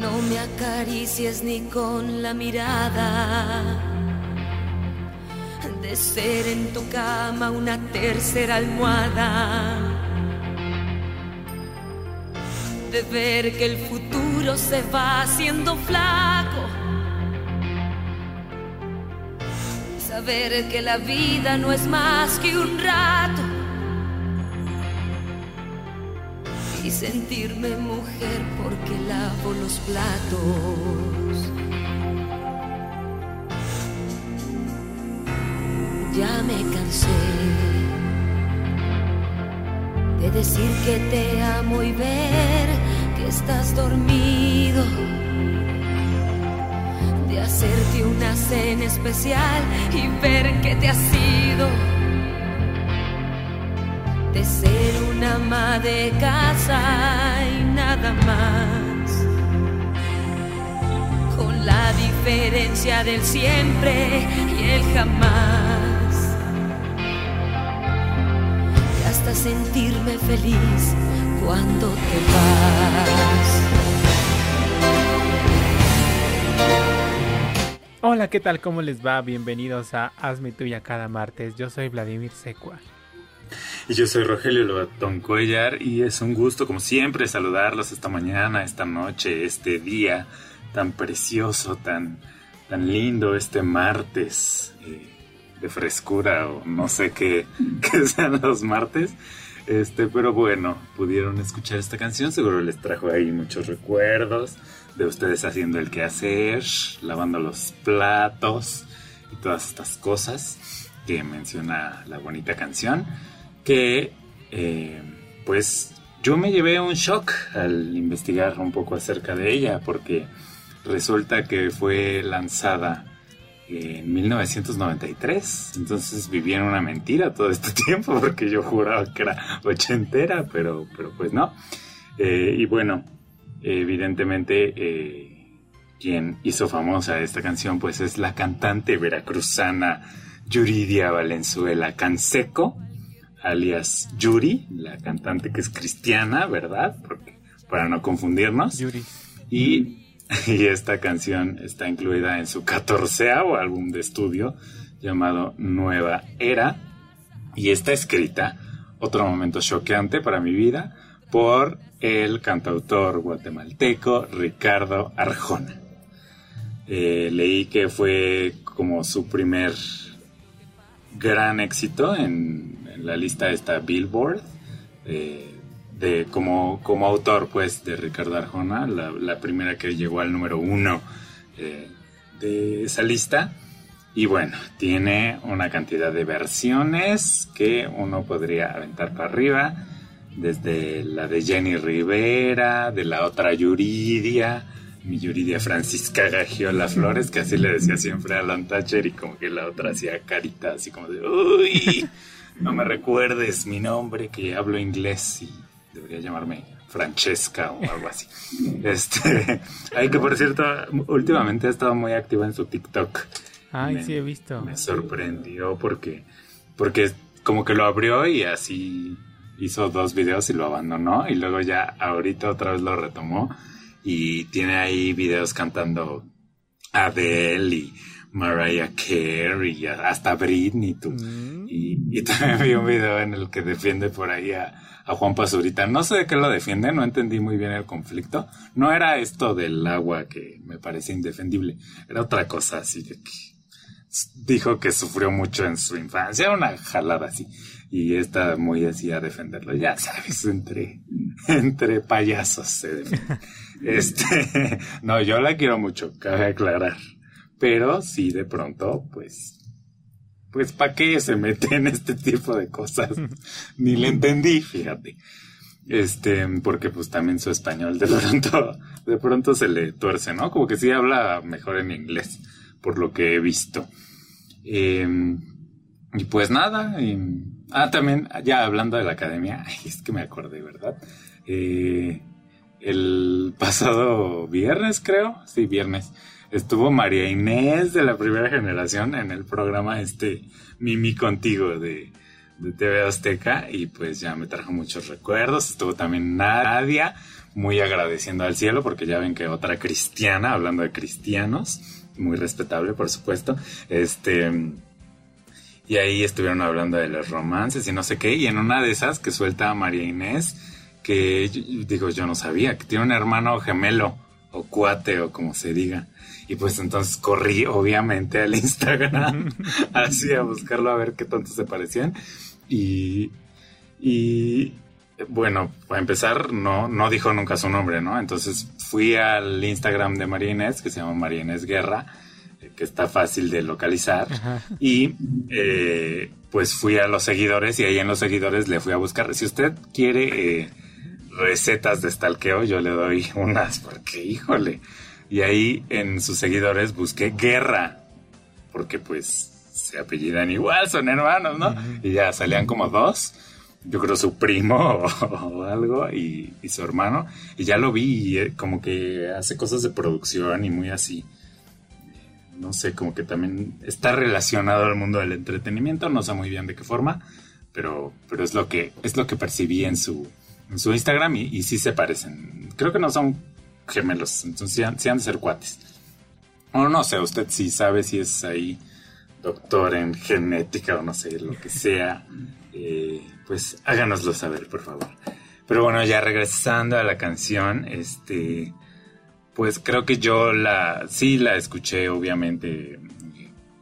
no me acaricies ni con la mirada. De ser en tu cama una tercera almohada. De ver que el futuro se va haciendo flaco. Saber que la vida no es más que un rato sentirme mujer porque lavo los platos. Ya me cansé de decir que te amo y ver que estás dormido. De hacerte una cena especial y ver que te has ido de ser una ama de casa y nada más. Con la diferencia del siempre y el jamás. Y hasta sentirme feliz cuando te vas. Hola, ¿qué tal? ¿Cómo les va? Bienvenidos a Hazme Tuya cada martes. Yo soy Vladimir Secua. Y yo soy Rogelio Lobatón Cuellar y es un gusto, como siempre, saludarlos esta mañana, esta noche, este día tan precioso, tan, tan lindo, este martes eh, de frescura o no sé qué, qué sean los martes. Este, pero bueno, pudieron escuchar esta canción, seguro les trajo ahí muchos recuerdos de ustedes haciendo el quehacer, lavando los platos y todas estas cosas que menciona la bonita canción eh, pues yo me llevé un shock al investigar un poco acerca de ella porque resulta que fue lanzada en 1993 entonces viví en una mentira todo este tiempo porque yo juraba que era ochentera pero, pero pues no. Eh, y bueno evidentemente eh, quien hizo famosa esta canción pues es la cantante veracruzana Yuridia Valenzuela Canseco alias Yuri, la cantante que es cristiana, ¿verdad? Porque, para no confundirnos. Yuri. Y, y esta canción está incluida en su catorceavo álbum de estudio llamado Nueva Era y está escrita, otro momento choqueante para mi vida, por el cantautor guatemalteco Ricardo Arjona. Eh, leí que fue como su primer gran éxito en, en la lista esta Billboard eh, de como, como autor pues de Ricardo Arjona la, primera que llegó al número uno eh, de esa lista. Y bueno tiene una cantidad de versiones que uno podría aventar para arriba desde la de Jenny Rivera de la otra Yuridia mi Yuridia Francisca Gagiola Flores, que así le decía siempre a Alan y como que la otra hacía carita así como de, uy, no me recuerdes mi nombre, que hablo inglés y debería llamarme Francesca o algo así. Este, hay que por cierto, últimamente ha estado muy activa en su TikTok. Ay, me, sí he visto. Me sorprendió porque, porque como que lo abrió y así hizo dos videos y lo abandonó y luego ya ahorita otra vez lo retomó y tiene ahí videos cantando Adele y Mariah Carey y hasta Britney tú. Mm. Y, y, también vi un video en el que defiende por ahí a, a, Juan Pazurita. No sé de qué lo defiende, no entendí muy bien el conflicto. No era esto del agua que me parece indefendible, era otra cosa así de que dijo que sufrió mucho en su infancia, una jalada así. Y está muy así a defenderlo, ya sabes, entre, entre payasos se defiende. Este, no, yo la quiero mucho, cabe aclarar. Pero sí, de pronto, pues, pues, ¿para qué se mete en este tipo de cosas? Ni le entendí, fíjate. Este, porque pues también su español de pronto, de pronto se le tuerce, ¿no? Como que sí habla mejor en inglés, por lo que he visto. Eh, y pues nada, y, ah, también, ya hablando de la academia, ay, es que me acordé, ¿verdad? Eh, el pasado viernes, creo, sí, viernes, estuvo María Inés de la primera generación en el programa este Mimi Contigo de, TV Azteca y pues ya me trajo muchos recuerdos. Estuvo también Nadia, muy agradeciendo al cielo porque ya ven que otra cristiana, hablando de cristianos, muy respetable por supuesto, este... Y ahí estuvieron hablando de los romances y no sé qué. Y en una de esas que suelta a María Inés, que digo, yo no sabía, que tiene un hermano gemelo o cuate o como se diga. Y pues entonces corrí obviamente al Instagram así a buscarlo a ver qué tanto se parecían. Y, y bueno, para empezar, no, no dijo nunca su nombre, ¿no? Entonces fui al Instagram de María Inés, que se llama María Inés Guerra, eh, que está fácil de localizar. Y eh, pues fui a los seguidores y ahí en los seguidores le fui a buscar. Si usted quiere eh, recetas de stalkeo, yo le doy unas, porque híjole. Y ahí en sus seguidores busqué Guerra, porque pues se apellidan igual, son hermanos, ¿no? Y ya salían como dos, yo creo su primo o, algo y, su hermano, y ya lo vi, y, eh, como que hace cosas de producción y muy así. No sé, como que también está relacionado al mundo del entretenimiento, no sé muy bien de qué forma, pero, pero es lo que es lo que percibí en su, en su Instagram y, y sí se parecen. Creo que no son gemelos, entonces sí han, de ser cuates. O no sé, usted sí sabe si es ahí doctor en genética o no sé, lo que sea, eh, pues háganoslo saber, por favor. Pero bueno, ya regresando a la canción, este, pues creo que yo la, sí la escuché obviamente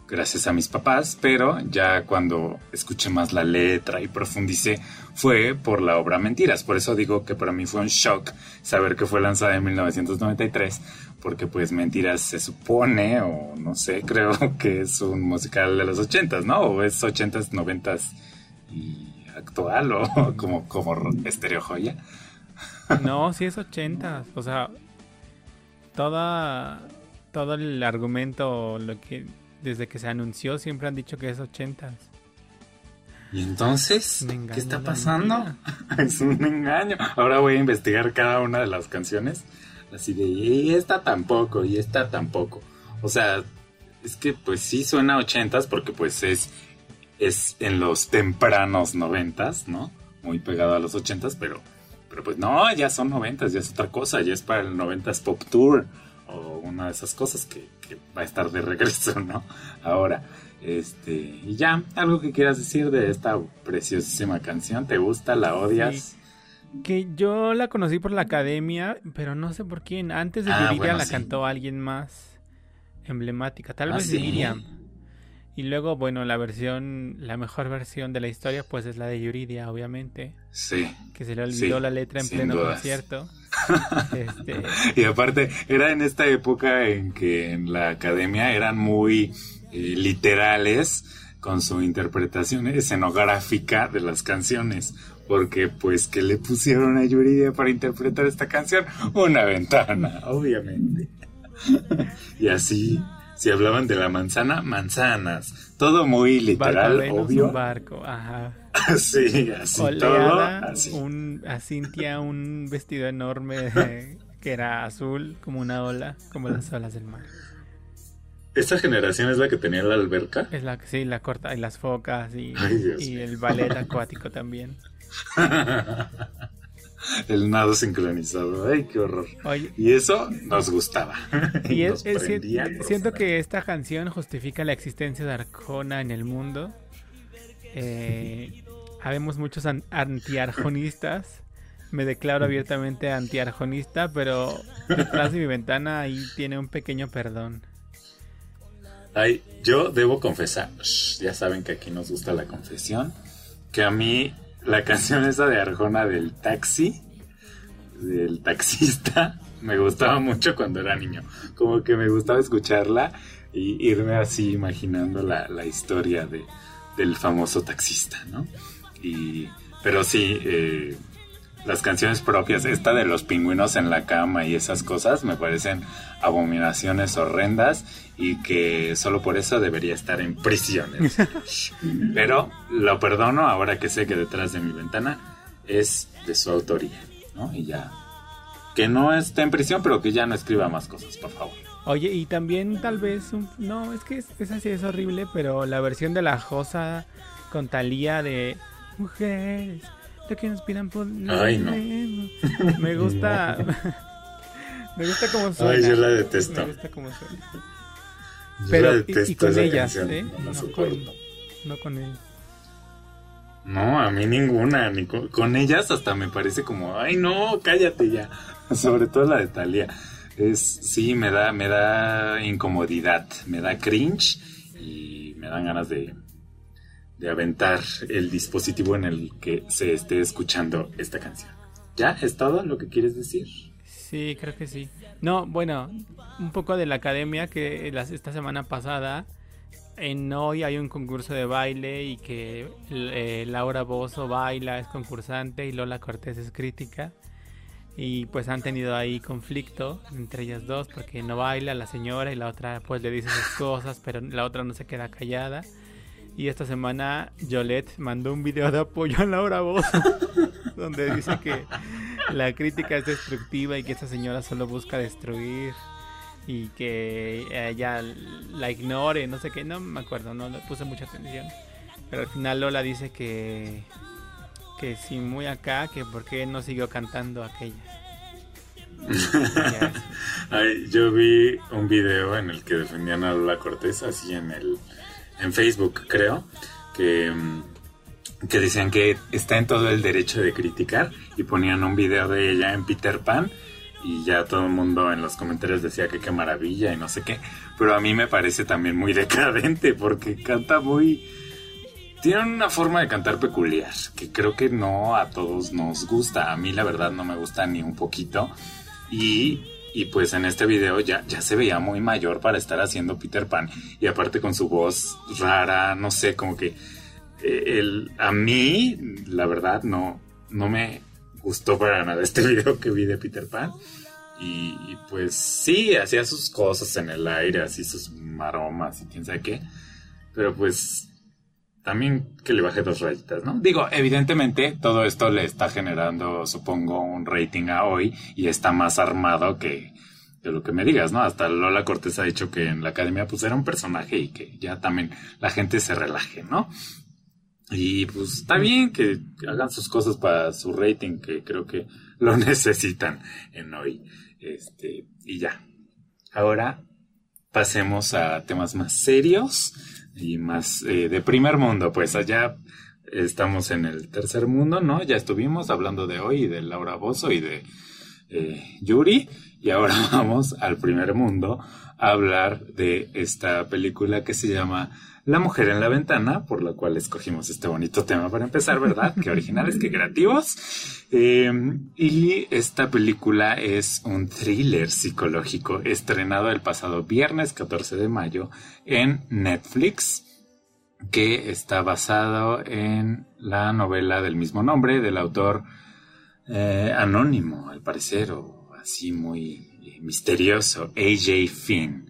gracias a mis papás, pero ya cuando escuché más la letra y profundicé fue por la obra Mentiras. Por eso digo que para mí fue un shock saber que fue lanzada en 1993, porque pues Mentiras se supone, o no sé, creo que es un musical de los 80s, ¿no? O es 80s, 90s y actual, o como, como estereo joya. No, sí es 80s, o sea, toda, todo el argumento, lo que desde que se anunció siempre han dicho que es 80 ¿Y entonces? ¿Qué está pasando? es un engaño. Ahora voy a investigar cada una de las canciones. Así de, y esta tampoco, y esta tampoco. O sea, es que pues sí suena a ochentas porque pues es, es en los tempranos noventas, ¿no? Muy pegado a los ochentas, pero, pero pues no, ya son noventas, ya es otra cosa, ya es para el noventas pop tour o una de esas cosas que, va a estar de regreso, ¿no? Ahora, este, y ya, algo que quieras decir de esta preciosísima canción, ¿te gusta? ¿La odias? Que yo la conocí por la academia, pero no sé por quién. Antes de ah, la cantó alguien más emblemática, tal ah, vez de Miriam. Y luego, bueno, la versión, la mejor versión de la historia, pues es la de Yuridia, obviamente. Sí. Que se le olvidó la letra en pleno concierto. Este, y aparte, era en esta época en que en la academia eran muy eh, literales con su interpretación escenográfica de las canciones. Porque, pues, que le pusieron a Yuridia para interpretar esta canción? Una ventana, obviamente. y así si hablaban de la manzana, manzanas. Todo muy literal, obvio. Un barco, ajá. sí, así todo. Así. Un, a Cintia un vestido enorme que era azul, como una ola, como las olas del mar. ¿Esta generación es la que tenía la alberca? Es la que sí, la corta, y las focas y, y el ballet acuático también. el nado sincronizado. Ay, qué horror. y eso nos gustaba. Y es, siento que esta canción justifica la existencia de Arjona en el mundo. Eh, habemos muchos antiarjonistas. Me declaro abiertamente antiarjonista, pero detrás de mi ventana ahí tiene un pequeño perdón. Ay, yo debo confesar, ya saben que aquí nos gusta la confesión, que a mí la canción esa de Arjona del taxi, del taxista, me gustaba mucho cuando era niño. Como que me gustaba escucharla y irme así imaginando la, historia de, del famoso taxista, ¿no? Y, pero sí, eh, las canciones propias, esta de los pingüinos en la cama y esas cosas, me parecen abominaciones horrendas y que solo por eso debería estar en prisiones. Pero lo perdono ahora que sé que detrás de mi ventana es de su autoría, ¿no? Y ya. Que no esté en prisión, pero que ya no escriba más cosas, por favor. Oye, y también tal vez, no, es que esa sí es horrible, pero la versión de la Josa con Talía de mujeres lo que inspiran por Ay, no. me gusta me gusta como suena Ay, yo la detesto. me gusta como suena Yo pero la y- y, detesto con esa ellas canción, ¿eh? no no, con, no con ellas No, a mí ninguna, ni con, con ellas hasta me parece como, ay no, cállate ya. Sobre todo la de Thalía. Es, sí, me da, me da incomodidad, me da cringe y me dan ganas de, de aventar el dispositivo en el que se esté escuchando esta canción. ¿Ya? ¿Es todo lo que quieres decir? Sí, creo que sí. No, bueno, un poco de la academia que las- esta semana pasada en hoy hay un concurso de baile y que eh, Laura Bozo baila, es concursante y Lola Cortés es crítica. Y pues han tenido ahí conflicto entre ellas dos porque no baila la señora y la otra pues le dice sus cosas, pero la otra no se queda callada. Y esta semana Yolette mandó un video de apoyo a Laura Bozo donde dice que la crítica es destructiva y que esta señora solo busca destruir y que ella la ignore, no sé qué, no me acuerdo, no le puse mucha atención. Pero al final Lola dice que que sí, muy acá, que por qué no siguió cantando aquella. Yo vi un video en el que defendían a Lola Cortés, así en el en Facebook, creo, que, mm, que decían que está en todo el derecho de criticar y ponían un video de ella en Peter Pan y ya todo el mundo en los comentarios decía que qué maravilla y no sé qué, pero a mí me parece también muy decadente porque canta muy tiene una forma de cantar peculiar que creo que no a todos nos gusta, a mí la verdad no me gusta ni un poquito. Y, y pues en este video ya, ya se veía muy mayor para estar haciendo Peter Pan. Y aparte con su voz rara, no sé, como que el, a mí, la verdad, no, no me gustó para nada este video que vi de Peter Pan. Y, pues sí, hacía sus cosas en el aire, así sus maromas y quién sabe qué. Pero pues también que le baje dos rayitas, ¿no? Digo, evidentemente todo esto le está generando, supongo, un rating a hoy y está más armado que, que lo que me digas, ¿no? Hasta Lola Cortés ha dicho que en la academia pues era un personaje y que ya también la gente se relaje, ¿no? Y pues está bien que hagan sus cosas para su rating, que creo que lo necesitan en hoy. Este, y ya. Ahora pasemos a temas más serios y más eh, de primer mundo, pues allá estamos en el tercer mundo, ¿no? Ya estuvimos hablando de hoy de Laura Bozo y de eh, Yuri y ahora vamos al primer mundo a hablar de esta película que se llama La mujer en la ventana, por la cual escogimos este bonito tema para empezar, ¿verdad? Qué originales, qué creativos. Eh, y esta película es un thriller psicológico estrenado el pasado viernes 14 de mayo en Netflix que está basado en la novela del mismo nombre del autor eh, anónimo, al parecer, o así muy misterioso, AJ Finn.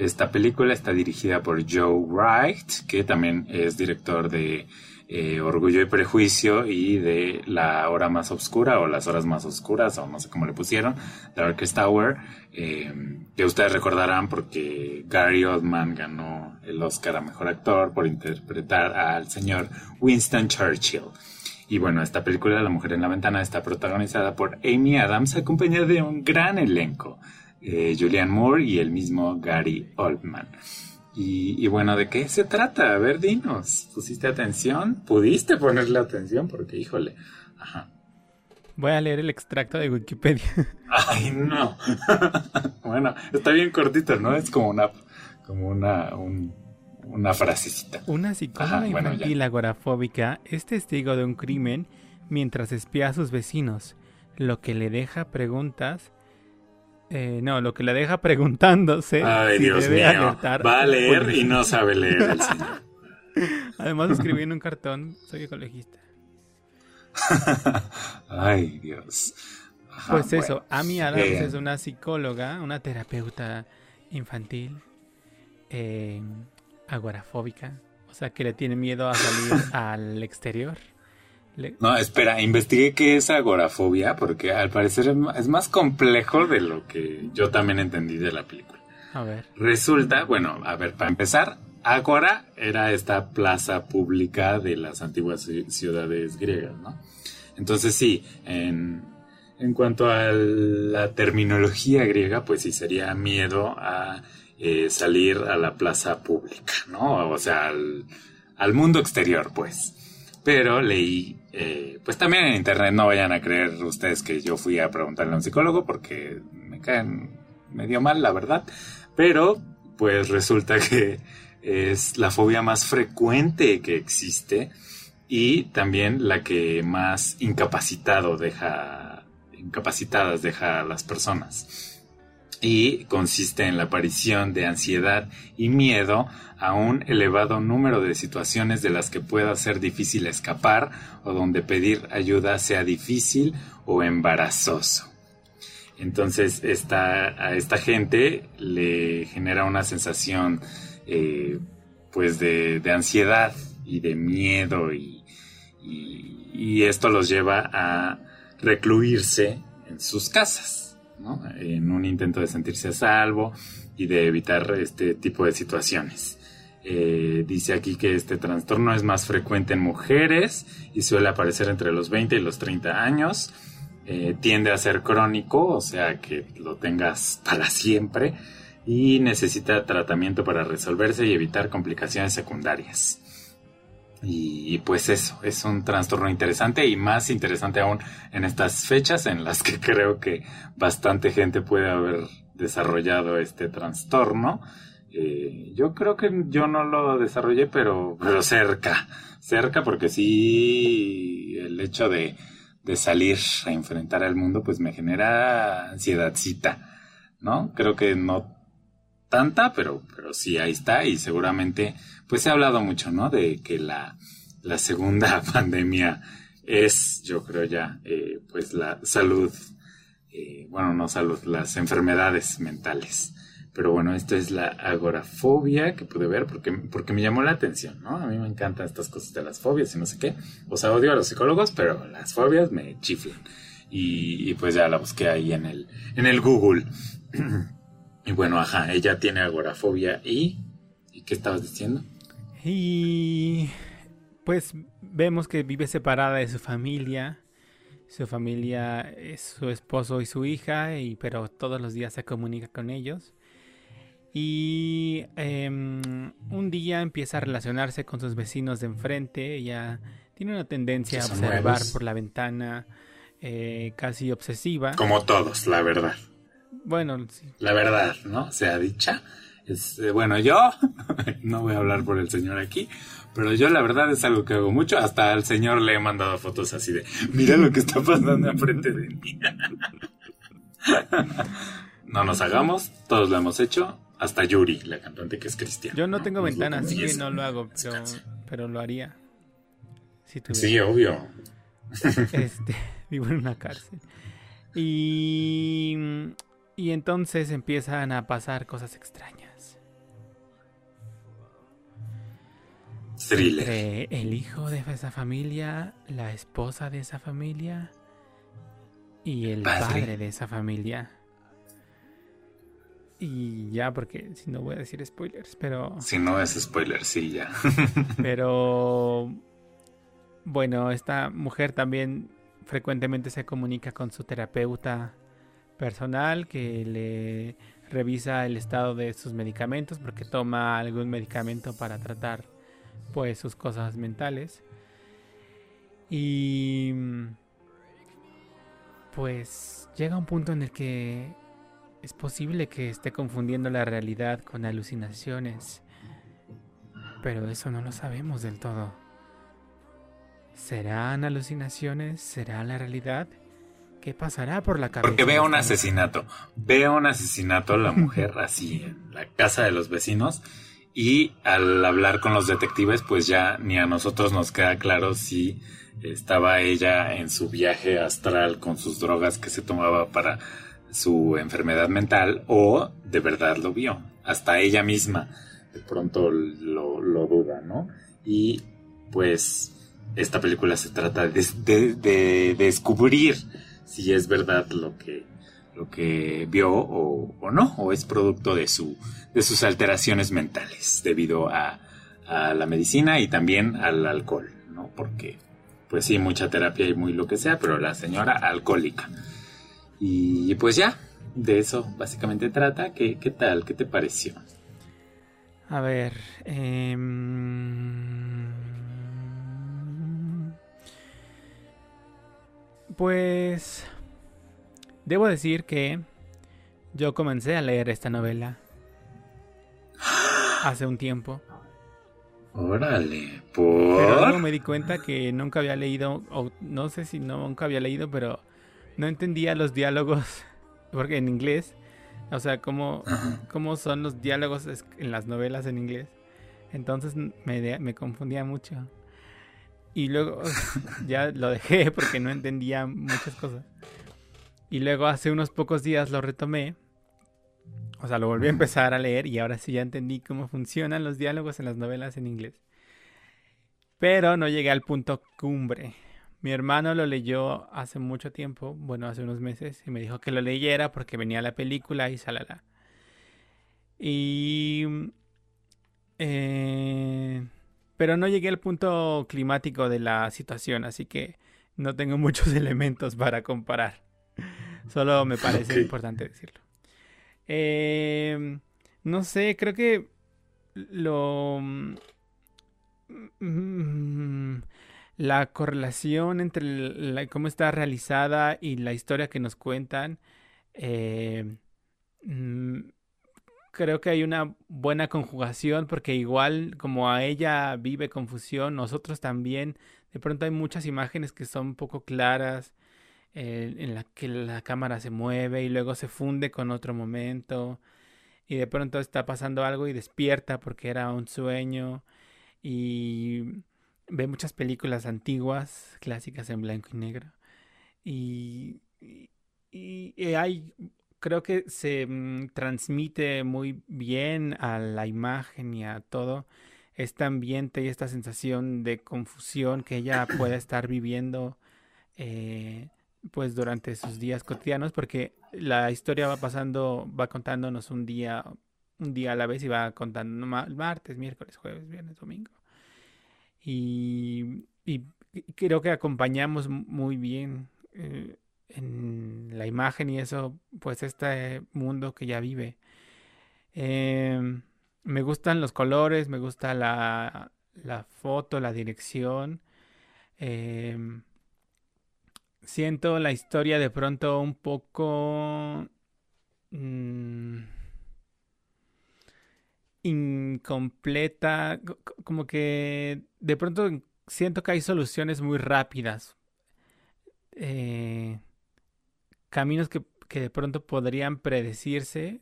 Esta película está dirigida por Joe Wright, que también es director de eh, Orgullo y Prejuicio y de La Hora Más Oscura o Las Horas Más Oscuras, o no sé cómo le pusieron, Darkest Hour, eh, que ustedes recordarán porque Gary Oldman ganó el Oscar a Mejor Actor por interpretar al señor Winston Churchill. Y bueno, esta película, La Mujer en la Ventana, está protagonizada por Amy Adams, acompañada de un gran elenco. Eh, Julianne Moore y el mismo Gary Oldman. Y, y, bueno, ¿de qué se trata? A ver, dinos. ¿Pusiste atención? ¿Pudiste ponerle atención? Porque, híjole. Ajá. Voy a leer el extracto de Wikipedia. Ay, no. bueno, está bien cortito, ¿no? Es como una, como una, un, una frasecita. Una psicóloga Ajá, bueno, infantil ya. agorafóbica es testigo de un crimen mientras espía a sus vecinos, lo que le deja preguntas. Eh, no, lo que le deja preguntándose Ay, si Dios debe mío. Va a la leer y no sabe leer el señor. Además escribí en un cartón, soy ecologista. Ay, Dios. Ajá, Pues bueno. eso, Amy Adams Eh, es una psicóloga, una terapeuta infantil, eh, agorafóbica, o sea que le tiene miedo a salir al exterior. Le- No, espera, investigué qué es agorafobia porque al parecer es más complejo de lo que yo también entendí de la película. a ver, Resulta, bueno, a ver, para empezar, Ágora era esta plaza pública de las antiguas ciudades griegas, ¿no? Entonces sí, en, en cuanto a la terminología griega, pues sí sería miedo a eh, salir a la plaza pública, ¿no? O sea, al, al mundo exterior, pues. Pero leí, eh, pues también en internet, no vayan a creer ustedes que yo fui a preguntarle a un psicólogo porque me caen medio mal, la verdad. Pero, pues resulta que es la fobia más frecuente que existe y también la que más incapacitado deja, incapacitadas deja a las personas y consiste en la aparición de ansiedad y miedo a un elevado número de situaciones de las que pueda ser difícil escapar o donde pedir ayuda sea difícil o embarazoso. Entonces esta, a esta gente le genera una sensación eh, pues de, ansiedad y de miedo y, y esto los lleva a recluirse en sus casas en un intento de sentirse a salvo y de evitar este tipo de situaciones. Eh, dice aquí que este trastorno es más frecuente en mujeres y suele aparecer entre los 20 y los 30 años. Eh, tiende a ser crónico, o sea que lo tengas para siempre y necesita tratamiento para resolverse y evitar complicaciones secundarias. Y, pues eso, es un trastorno interesante y más interesante aún en estas fechas en las que creo que bastante gente puede haber desarrollado este trastorno. Eh, yo creo que yo no lo desarrollé, pero, pero cerca, cerca porque sí, el hecho de, de salir a enfrentar al mundo pues me genera ansiedadcita, ¿no? Creo que no tanta, pero, pero sí, ahí está y seguramente, pues se ha hablado mucho, ¿no? De que la, la segunda pandemia es, yo creo ya, eh, pues la salud, eh, bueno, no salud, las enfermedades mentales. Pero bueno, esta es la agorafobia que pude ver porque, porque me llamó la atención, ¿no? A mí me encantan estas cosas de las fobias y no sé qué. O sea, odio a los psicólogos, pero las fobias me chiflan. Y, y pues ya la busqué ahí en el, en el Google. Y bueno, ajá, ella tiene agorafobia y... ¿Y qué estabas diciendo? Y pues vemos que vive separada de su familia. Su familia es su esposo y su hija, y, pero todos los días se comunica con ellos. Y em, un día empieza a relacionarse con sus vecinos de enfrente. Ella tiene una tendencia a observar por la ventana, eh, casi obsesiva. Como todos, la verdad. Bueno, sí. La verdad, ¿no? Sea dicha. Eh, bueno, yo no voy a hablar por el señor aquí, pero yo la verdad es algo que hago mucho. Hasta al señor le he mandado fotos así de, mira lo que está pasando enfrente de mí. no nos hagamos, todos lo hemos hecho. Hasta Yuri, la cantante que es cristiana. Yo no tengo ventana, así que no lo hago, pero, pero lo haría. sí, obvio. Este, vivo en una cárcel. Y y entonces empiezan a pasar cosas extrañas. Thriller. el hijo de esa familia, la esposa de esa familia y el padre, de esa familia. Y ya, porque si no voy a decir spoilers, pero. Si no es spoiler, sí, ya. pero. Bueno, esta mujer también frecuentemente se comunica con su terapeuta personal que le revisa el estado de sus medicamentos porque toma algún medicamento para tratar pues sus cosas mentales y pues llega un punto en el que es posible que esté confundiendo la realidad con alucinaciones pero eso no lo sabemos del todo ¿Serán alucinaciones? ¿Será la realidad? ¿Qué pasará por la cabeza? Porque veo un asesinato. Veo un asesinato a la mujer así en la casa de los vecinos. Y al hablar con los detectives, pues ya ni a nosotros nos queda claro si estaba ella en su viaje astral con sus drogas que se tomaba para su enfermedad mental o de verdad lo vio. Hasta ella misma de pronto lo, duda, ¿no? Y pues esta película se trata de, de descubrir si es verdad lo que, lo que vio o, no, o es producto de, su, de sus alteraciones mentales debido a, a la medicina y también al alcohol, ¿no? Porque, pues sí, mucha terapia y muy lo que sea, pero la señora alcohólica. Y pues ya, de eso básicamente trata. ¿Qué, qué tal? ¿Qué te pareció? A ver, eh... pues debo decir que yo comencé a leer esta novela hace un tiempo. Órale, por. Pero luego me di cuenta que nunca había leído, o no sé si no, nunca había leído, pero no entendía los diálogos, porque en inglés, o sea, cómo, cómo son los diálogos en las novelas en inglés. Entonces me, me confundía mucho. Y luego ya lo dejé porque no entendía muchas cosas. Y luego hace unos pocos días lo retomé o sea, lo volví a empezar a leer y ahora sí ya entendí cómo funcionan los diálogos en las novelas en inglés. Pero no llegué al punto cumbre. Mi hermano lo leyó hace mucho tiempo, bueno, hace unos meses, y me dijo que lo leyera porque venía la película y salala. Y... Eh, pero no llegué al punto climático de la situación, así que no tengo muchos elementos para comparar. Solo me parece importante decirlo. Eh, no sé, creo que lo... Mm, la correlación entre cómo está realizada y la historia que nos cuentan, eh, mm, creo que hay una buena conjugación porque igual como a ella vive confusión, nosotros también, de pronto hay muchas imágenes que son poco claras, en la que la cámara se mueve y luego se funde con otro momento y de pronto está pasando algo y despierta porque era un sueño y ve muchas películas antiguas, clásicas en blanco y negro y, hay creo que se mm, transmite muy bien a la imagen y a todo este ambiente y esta sensación de confusión que ella puede estar viviendo eh, pues durante sus días cotidianos porque la historia va pasando, va contándonos un día, un día a la vez y va contando martes, miércoles, jueves, viernes, domingo. Y, creo que acompañamos muy bien eh, en la imagen y eso, pues este mundo que ya vive. Em, me gustan los colores, me gusta la, la foto, la dirección. Eh, siento la historia de pronto un poco mm, incompleta, como que de pronto siento que hay soluciones muy rápidas, eh, caminos que, que de pronto podrían predecirse.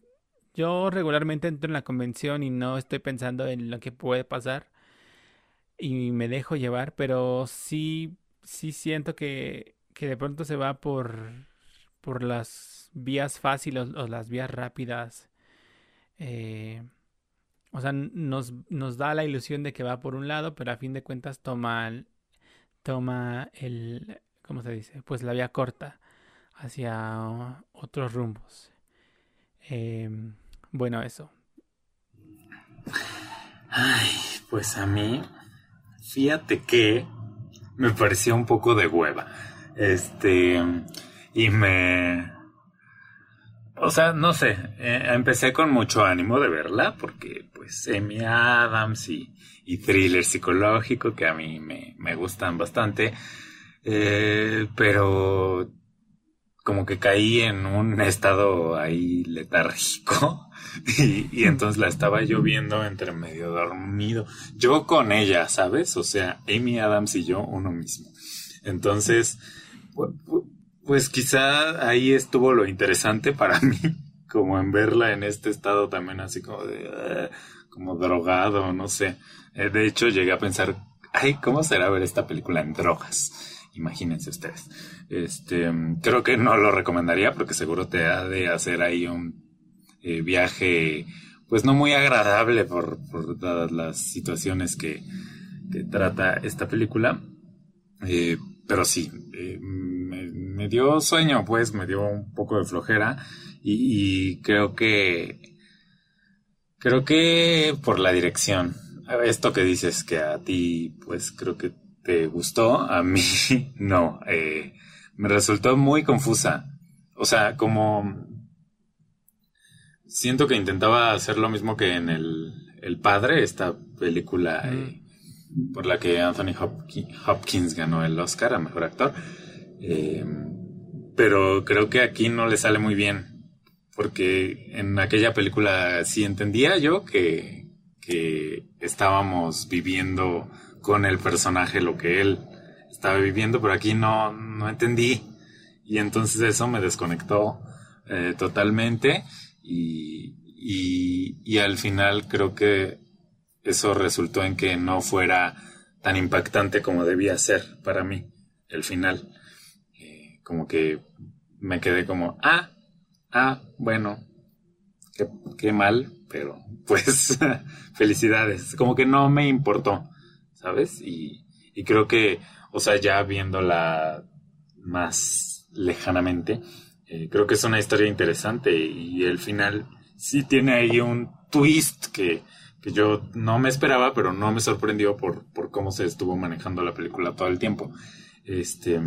Yo regularmente entro en la convención y no estoy pensando en lo que puede pasar y me dejo llevar, pero sí, sí siento que que de pronto se va por, por las vías fáciles o, las vías rápidas. Eh, o sea, nos, nos, da la ilusión de que va por un lado, pero a fin de cuentas toma, toma el, ¿cómo se dice? Pues la vía corta hacia otros rumbos. Em, bueno, eso. Ay, pues a mí, fíjate que me pareció un poco de hueva. Este, y me... O sea, no sé, eh, empecé con mucho ánimo de verla porque pues Amy Adams y, y thriller psicológico que a mí me, me gustan bastante, eh, pero como que caí en un estado ahí letárgico y, y, entonces la estaba yo viendo entre medio dormido. Yo con ella, ¿sabes? O sea, Amy Adams y yo uno mismo. Entonces, pues quizá ahí estuvo lo interesante para mí, como en verla en este estado también así como de, ah, como drogado, no sé. Eh, de hecho, llegué a pensar, ay, ¿cómo será ver esta película en drogas? Imagínense ustedes. Este, creo que no lo recomendaría porque seguro te ha de hacer ahí un eh, viaje, pues no muy agradable por, por todas las situaciones que, que trata esta película. Eh, pero sí, me dio sueño, pues me dio un poco de flojera y, creo que creo que por la dirección. Esto que dices que a ti, pues creo que te gustó, a mí no. Eh, me resultó muy confusa. O sea, como siento que intentaba hacer lo mismo que en El, el Padre, esta película eh, por la que Anthony Hopkins ganó el Oscar a Mejor Actor. Eh, pero creo que aquí no le sale muy bien, porque en aquella película sí entendía yo que, que estábamos viviendo con el personaje lo que él estaba viviendo, pero aquí no, no entendí. Y entonces eso me desconectó eh, totalmente y, y, al final creo que eso resultó en que no fuera tan impactante como debía ser para mí el final. Eh, como que me quedé como, ah, ah, bueno, qué mal, pero pues felicidades. Como que no me importó, ¿sabes? Y, y creo que, o sea, ya viéndola más lejanamente, eh, creo que es una historia interesante y el final sí tiene ahí un twist que que yo no me esperaba, pero no me sorprendió por, por cómo se estuvo manejando la película todo el tiempo. Este,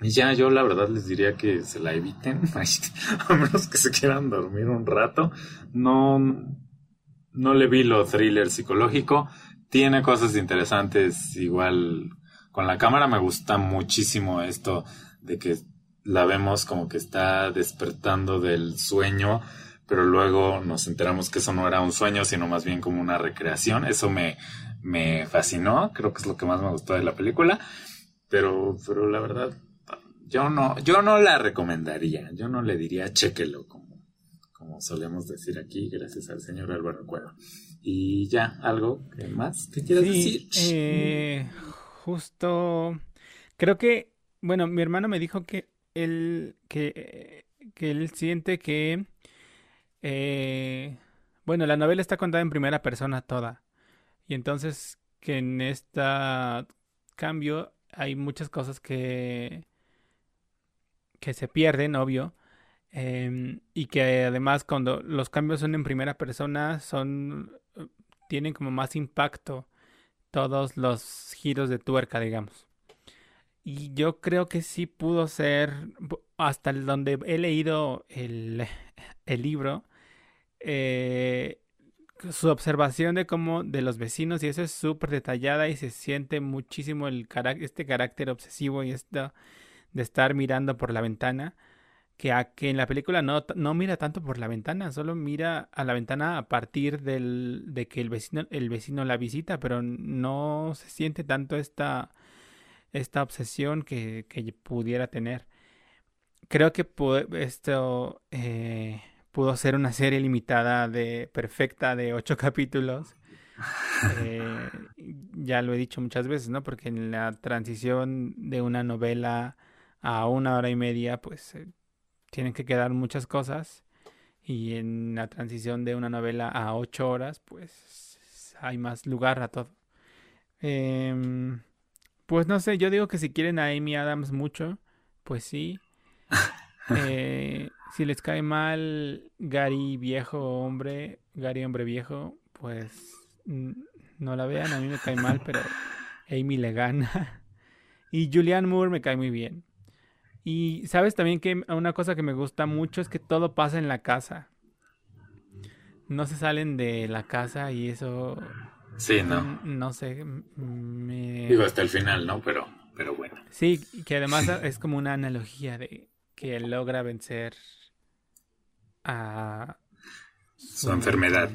y ya yo la verdad les diría que se la eviten, a menos que se quieran dormir un rato. No, no le vi lo thriller psicológico. Tiene cosas interesantes, igual con la cámara me gusta muchísimo esto de que la vemos como que está despertando del sueño pero luego nos enteramos que eso no era un sueño, sino más bien como una recreación. Eso me, me fascinó, creo que es lo que más me gustó de la película, pero, pero la verdad, yo no, yo no la recomendaría, yo no le diría chéquelo, como, como solemos decir aquí, gracias al señor Álvaro Cueva. Y ya, ¿algo más que quieras decir? Eh, justo, creo que, bueno, mi hermano me dijo que él, que, que él siente que eh, bueno, la novela está contada en primera persona toda. Y entonces que en este cambio hay muchas cosas que, que se pierden, obvio. Em, y que además cuando los cambios son en primera persona son tienen como más impacto todos los giros de tuerca, digamos. Y yo creo que sí pudo ser, hasta donde he leído el, el libro, eh, su observación de cómo de los vecinos y eso es súper detallada y se siente muchísimo el este carácter obsesivo y esto de estar mirando por la ventana que, a, que en la película no, no mira tanto por la ventana, solo mira a la ventana a partir del, de que el vecino, el vecino la visita, pero no se siente tanto esta, esta obsesión que, que pudiera tener. Creo que esto eh, pudo ser una serie limitada de perfecta de ocho capítulos. Eh, ya lo he dicho muchas veces, ¿no? Porque en la transición de una novela a una hora y media, pues eh, tienen que quedar muchas cosas. Y en la transición de una novela a ocho horas, pues hay más lugar a todo. Em, pues no sé, yo digo que si quieren a Amy Adams mucho, pues sí. Eh, si les cae mal Gary viejo hombre, Gary hombre viejo, pues no la vean, a mí me cae mal, pero Amy le gana. Y Julianne Moore me cae muy bien. Y sabes también que una cosa que me gusta mucho es que todo pasa en la casa. No se salen de la casa y eso... Sí, no. No sé, me... Digo hasta el final, ¿no? Pero, pero bueno. Sí, que además es como una analogía de que logra vencer a su, enfermedad.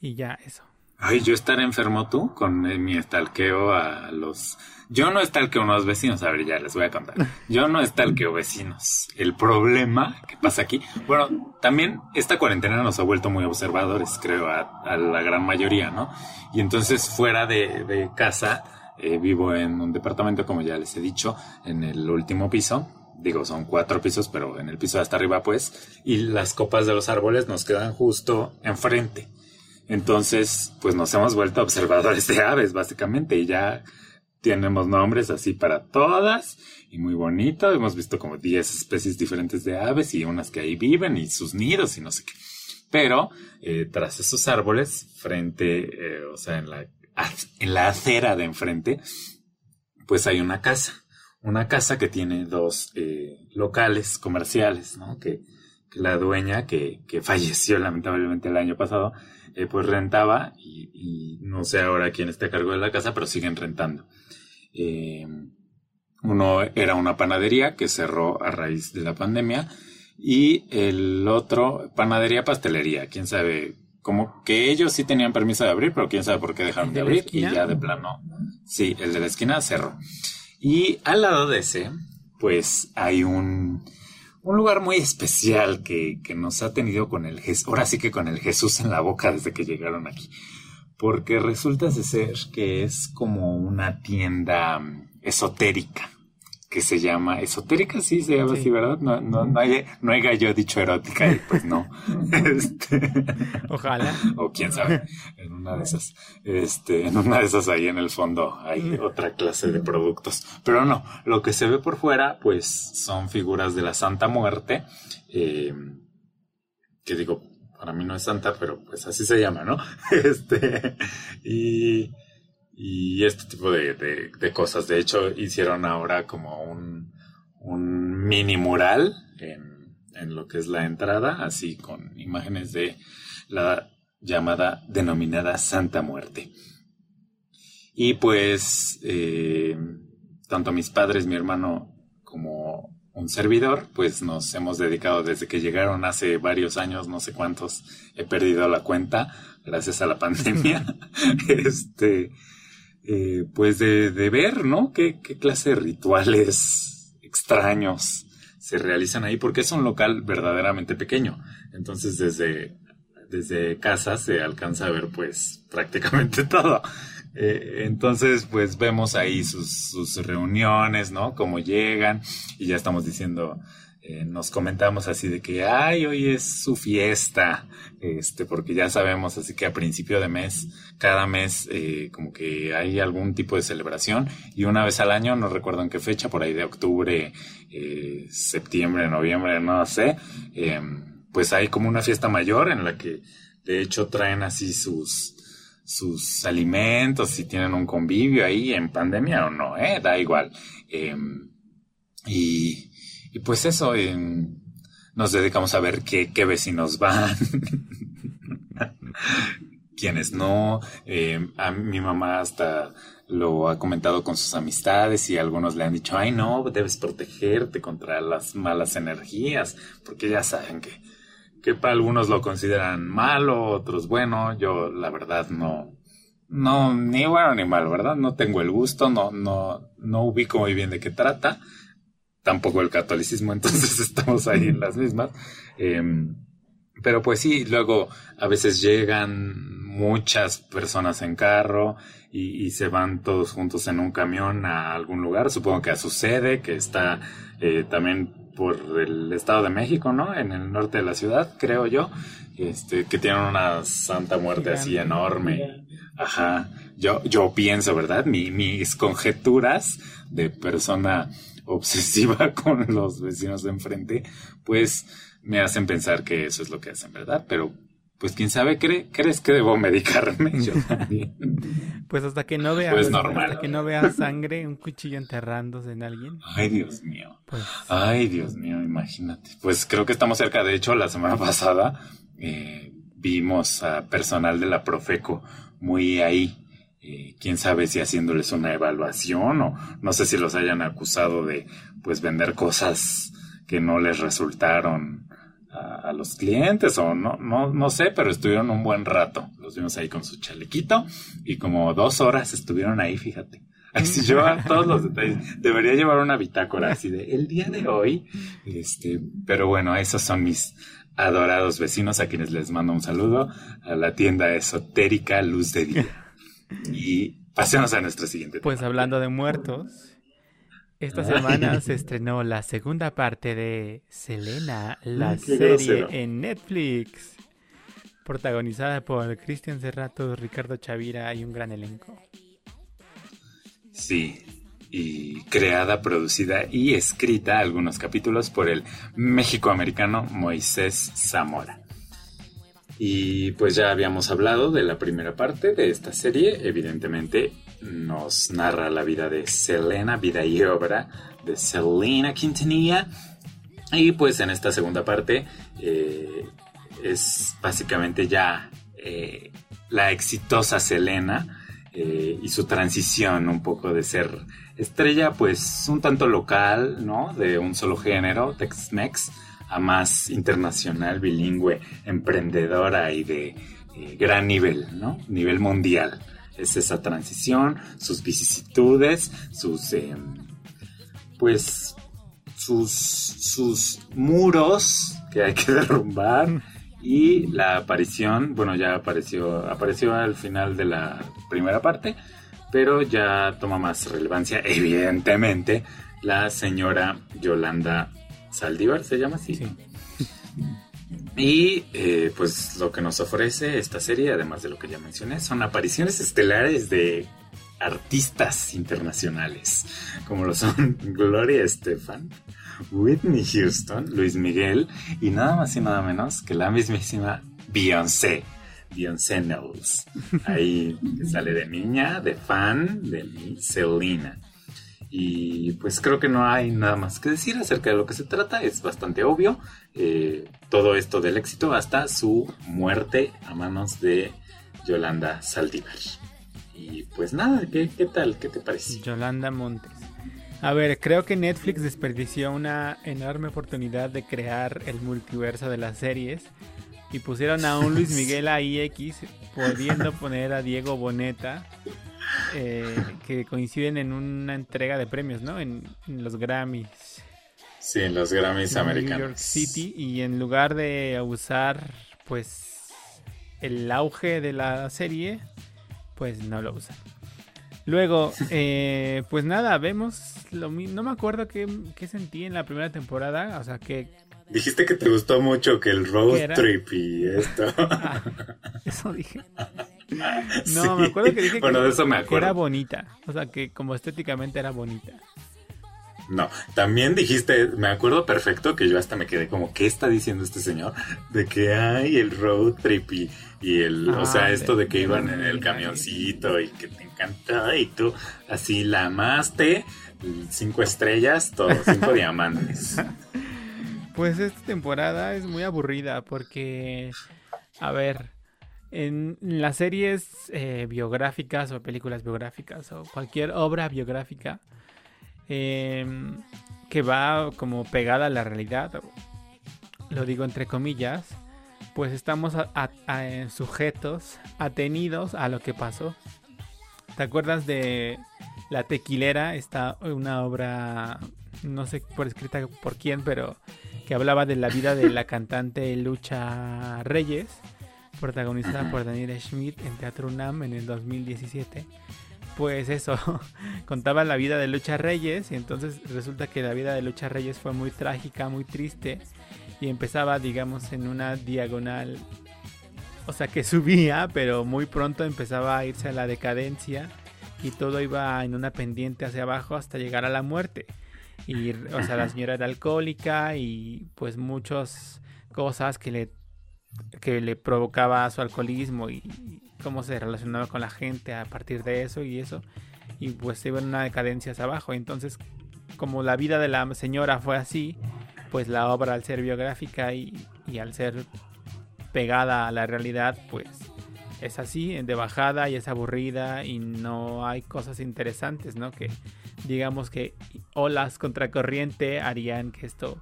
Y ya, eso. Ay, yo estar enfermo tú con mi estalqueo a los... Yo no estalqueo a unos vecinos, a ver, ya les voy a contar. Yo no estalqueo vecinos. El problema que pasa aquí... Bueno, también esta cuarentena nos ha vuelto muy observadores, creo, a, la gran mayoría, ¿no? Y entonces fuera de, casa, eh, vivo en un departamento, como ya les he dicho, en el último piso digo, son cuatro pisos, pero en el piso hasta arriba, pues, y las copas de los árboles nos quedan justo enfrente. Entonces, pues nos hemos vuelto observadores de aves, básicamente, y ya tenemos nombres así para todas y muy bonito. Hemos visto como 10 especies diferentes de aves y unas que ahí viven y sus nidos y no sé qué. Pero eh, tras esos árboles, frente, eh, o sea, en la, en la acera de enfrente, pues hay una casa. Una casa que tiene dos eh, locales comerciales, ¿no? Que, que la dueña, que, que, falleció lamentablemente el año pasado, pues rentaba y, y, no sé ahora quién está a cargo de la casa, pero siguen rentando. uno era una panadería que cerró a raíz de la pandemia y el otro, panadería, pastelería. Quién sabe, como que ellos sí tenían permiso de abrir, pero quién sabe por qué dejaron de, abrir y ya de plano. Sí, el de la esquina cerró. Y al lado de ese, pues hay un, un lugar muy especial que, que nos ha tenido con el Jesús, ahora sí que con el Jesús en la boca desde que llegaron aquí. Porque resulta de ser que es como una tienda esotérica que se llama esotérica, sí se llama así, ¿verdad? No, no, no, hay, no haya yo dicho erótica y pues no. este, Ojalá. O quién sabe, en una de esas, este, en una de esas ahí en el fondo hay otra clase de productos. Pero no, lo que se ve por fuera, pues son figuras de la Santa Muerte, eh, que digo, para mí no es santa, pero pues así se llama, ¿no? Este, y y este tipo de, de, cosas. De hecho, hicieron ahora como un, un mini mural en, en, lo que es la entrada, así con imágenes de la llamada denominada Santa Muerte. Y pues, eh, tanto mis padres, mi hermano, como un servidor, pues nos hemos dedicado desde que llegaron hace varios años, no sé cuántos, he perdido la cuenta gracias a la pandemia. este, eh, pues de, de, ver, ¿no? ¿Qué, ¿Qué, clase de rituales extraños se realizan ahí, porque es un local verdaderamente pequeño. Entonces, desde, desde casa se alcanza a ver, pues, prácticamente todo. Eh, entonces, pues vemos ahí sus, sus reuniones, ¿no? Cómo llegan y ya estamos diciendo, eh, nos comentamos así de que, ay, hoy es su fiesta, este, porque ya sabemos así que a principio de mes, cada mes, eh, como que hay algún tipo de celebración y una vez al año, no recuerdo en qué fecha, por ahí de octubre, eh, septiembre, noviembre, no sé, pues hay como una fiesta mayor en la que de hecho traen así sus, sus alimentos, si tienen un convivio ahí en pandemia o no, da igual. y, y pues eso, nos dedicamos a ver qué, qué vecinos van, quienes no. Eh, a mi mamá hasta lo ha comentado con sus amistades y algunos le han dicho, ay no, debes protegerte contra las malas energías, porque ya saben que, que para algunos lo consideran malo, otros bueno, yo la verdad no, no, ni bueno ni mal, ¿verdad? No tengo el gusto, no, no, no ubico muy bien de qué trata, tampoco el catolicismo, entonces estamos ahí en las mismas. Em, pero pues sí, luego a veces llegan muchas personas en carro y, se van todos juntos en un camión a algún lugar, supongo que a su sede, que está eh, también por el Estado de México, ¿no? En el norte de la ciudad, creo yo, este, que tienen una Santa Muerte así enorme. Ajá, yo, yo pienso, ¿verdad? mis conjeturas de persona obsesiva con los vecinos de enfrente, pues me hacen pensar que eso es lo que hacen, ¿verdad? Pero pues quién sabe, ¿cree, ¿crees que debo medicarme? Yo también. pues hasta que no vea, pues hasta que no vea sangre, un cuchillo enterrándose en alguien. Ay, Dios mío. Pues... Ay, Dios mío, imagínate. Pues creo que estamos cerca. De hecho, la semana pasada eh, vimos a personal de la Profeco muy ahí eh, quién sabe si haciéndoles una evaluación o no sé si los hayan acusado de pues vender cosas que no les resultaron a, los clientes o no, no, no sé, pero estuvieron un buen rato. Los vimos ahí con su chalequito y como dos horas estuvieron ahí, fíjate. Así yo a todos los detalles. Debería llevar una bitácora así de el día de hoy. Este, pero bueno, esos son mis adorados vecinos a quienes les mando un saludo a la tienda esotérica Luz de Día. Y pasemos a nuestro siguiente pues tema. Pues hablando de muertos, esta semana se estrenó la segunda parte de Selena, la serie en Netflix, protagonizada por Cristian Cerrato, Ricardo Chavira y un gran elenco. Sí, y creada, producida y escrita algunos capítulos por el México-americano Moisés Zamora. Y pues ya habíamos hablado de la primera parte de esta serie, evidentemente nos narra la vida de Selena, vida y obra de Selena Quintanilla. Y pues en esta segunda parte eh, es básicamente ya eh, la exitosa Selena eh, y su transición un poco de ser estrella pues un tanto local, ¿no? De un solo género, Tex-Mex, a más internacional, bilingüe, emprendedora y de gran nivel, ¿no? Nivel mundial es esa transición, sus vicisitudes, sus, em, pues, sus, sus muros que hay que derrumbar y la aparición, bueno, ya apareció, apareció al final de la primera parte, pero ya toma más relevancia, evidentemente, la señora Yolanda Saldívar, ¿se llama así? Sí. Y eh, pues lo que nos ofrece esta serie, además de lo que ya mencioné, son apariciones estelares de artistas internacionales, como lo son Gloria Estefan, Whitney Houston, Luis Miguel y nada más y nada menos que la mismísima Beyoncé. Beyoncé Knowles. Ahí sale de niña, de fan de mi Selena. Y pues creo que no hay nada más que decir acerca de lo que se trata, es bastante obvio. Eh, todo esto del éxito hasta su muerte a manos de Yolanda Saldívar. Y pues nada, ¿qué, qué tal? ¿Qué te parece? Yolanda Montes. A ver, creo que Netflix desperdició una enorme oportunidad de crear el multiverso de las series y pusieron a un Luis Miguel AIX pudiendo poner a Diego Boneta eh, que coinciden en una entrega de premios, ¿no? En, los Grammys. Sí, en los Grammys americanos. New York City y en lugar de usar, pues, el auge de la serie, pues no lo usan. Luego, eh, pues nada, vemos lo No me acuerdo qué, qué, sentí en la primera temporada. O sea, que. Dijiste que te gustó mucho que el road trip y esto. Ah, eso dije. No, me acuerdo que dije que, era bonita. O sea, que como estéticamente era bonita. No, también dijiste, me acuerdo perfecto que yo hasta me quedé como, ¿qué está diciendo este señor? De que hay el road trip y, el, o sea, ah, esto de que iban en el camioncito y que te encantó y tú así la amaste, cinco estrellas, todo, cinco diamantes. Pues esta temporada es muy aburrida porque, a ver, en las series eh, biográficas o películas biográficas o cualquier obra biográfica em, que va como pegada a la realidad, lo digo entre comillas, pues estamos sujetos, atenidos a lo que pasó. ¿Te acuerdas de La Tequilera? Está una obra, no sé por escrita por quién, pero que hablaba de la vida de la cantante Lucha Reyes protagonizada por Daniel Schmidt en Teatro UNAM en el 2017. Pues eso, contaba la vida de Lucha Reyes y entonces resulta que la vida de Lucha Reyes fue muy trágica, muy triste y empezaba, digamos, en una diagonal, o sea, que subía, pero muy pronto empezaba a irse a la decadencia y todo iba en una pendiente hacia abajo hasta llegar a la muerte. Y, o sea, la señora era alcohólica y pues muchas cosas que le que le provocaba su alcoholismo y cómo se relacionaba con la gente a partir de eso y eso. Y pues se iba en una decadencia hacia abajo. Entonces, como la vida de la señora fue así, pues la obra al ser biográfica y, al ser pegada a la realidad, pues es así, de bajada y es aburrida y no hay cosas interesantes, ¿no? Que digamos que olas contracorriente harían que esto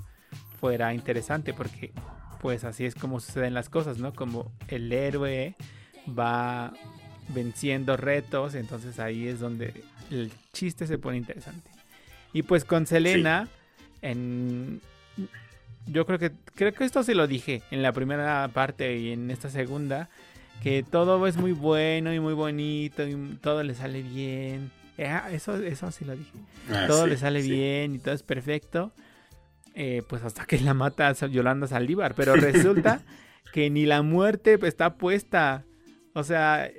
fuera interesante porque pues así es como suceden las cosas, ¿no? Como el héroe va venciendo retos, entonces ahí es donde el chiste se pone interesante. Y pues con Selena, en yo creo que creo que esto se lo dije en la primera parte y en esta segunda que todo es muy bueno y muy bonito y todo le sale bien. Ah, eso eso sí lo dije. Ah, todo le sale bien y todo es perfecto. Eh, pues hasta que la mata Yolanda Saldívar. Pero resulta que ni la muerte está puesta O sea,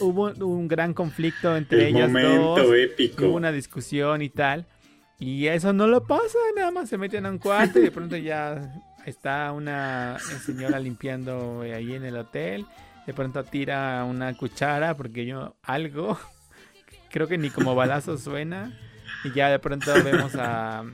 hubo un gran conflicto entre ellos dos. épico. Hubo una discusión y tal. Y eso no lo pasa, nada más se meten a un cuarto y de pronto ya está una señora limpiando ahí en el hotel. De pronto tira una cuchara porque yo algo, creo que ni como balazo suena. Y ya de pronto vemos a,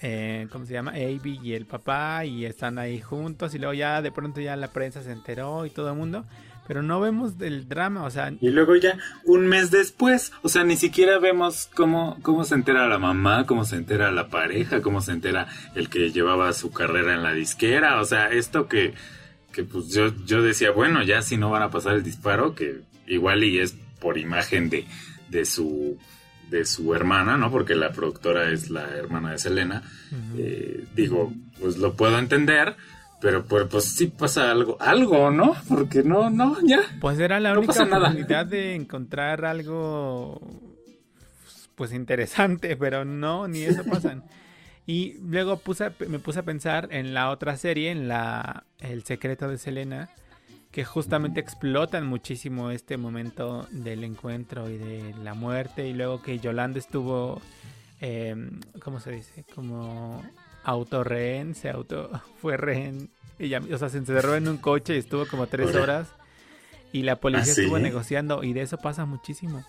eh, ¿cómo se llama? Avi y el papá y están ahí juntos y luego ya de pronto ya la prensa se enteró y todo el mundo. Pero no vemos del drama, o sea... Y luego ya un mes después, o sea, ni siquiera vemos cómo, cómo se entera la mamá, cómo se entera la pareja, cómo se entera el que llevaba su carrera en la disquera, o sea, esto que, que pues yo, yo decía, bueno, ya si no van a pasar el disparo, que igual y es por imagen de, de su de su hermana, ¿no? Porque la productora es la hermana de Selena. Eh, digo, pues lo puedo entender, pero pues, pues, sí pasa algo, algo, ¿no? Porque no, no, ya. Pues era la única oportunidad de encontrar algo, pues interesante, pero no, ni eso pasan. y luego puse, me puse a pensar en la otra serie, en la El secreto de Selena que justamente explotan muchísimo este momento del encuentro y de la muerte y luego que Yolanda estuvo, eh, ¿cómo se dice? Como autorrehén, se auto, fue rehén, ella, o sea, se encerró en un coche y estuvo como tres horas y la policía ¿Ah, estuvo negociando y de eso pasa muchísimo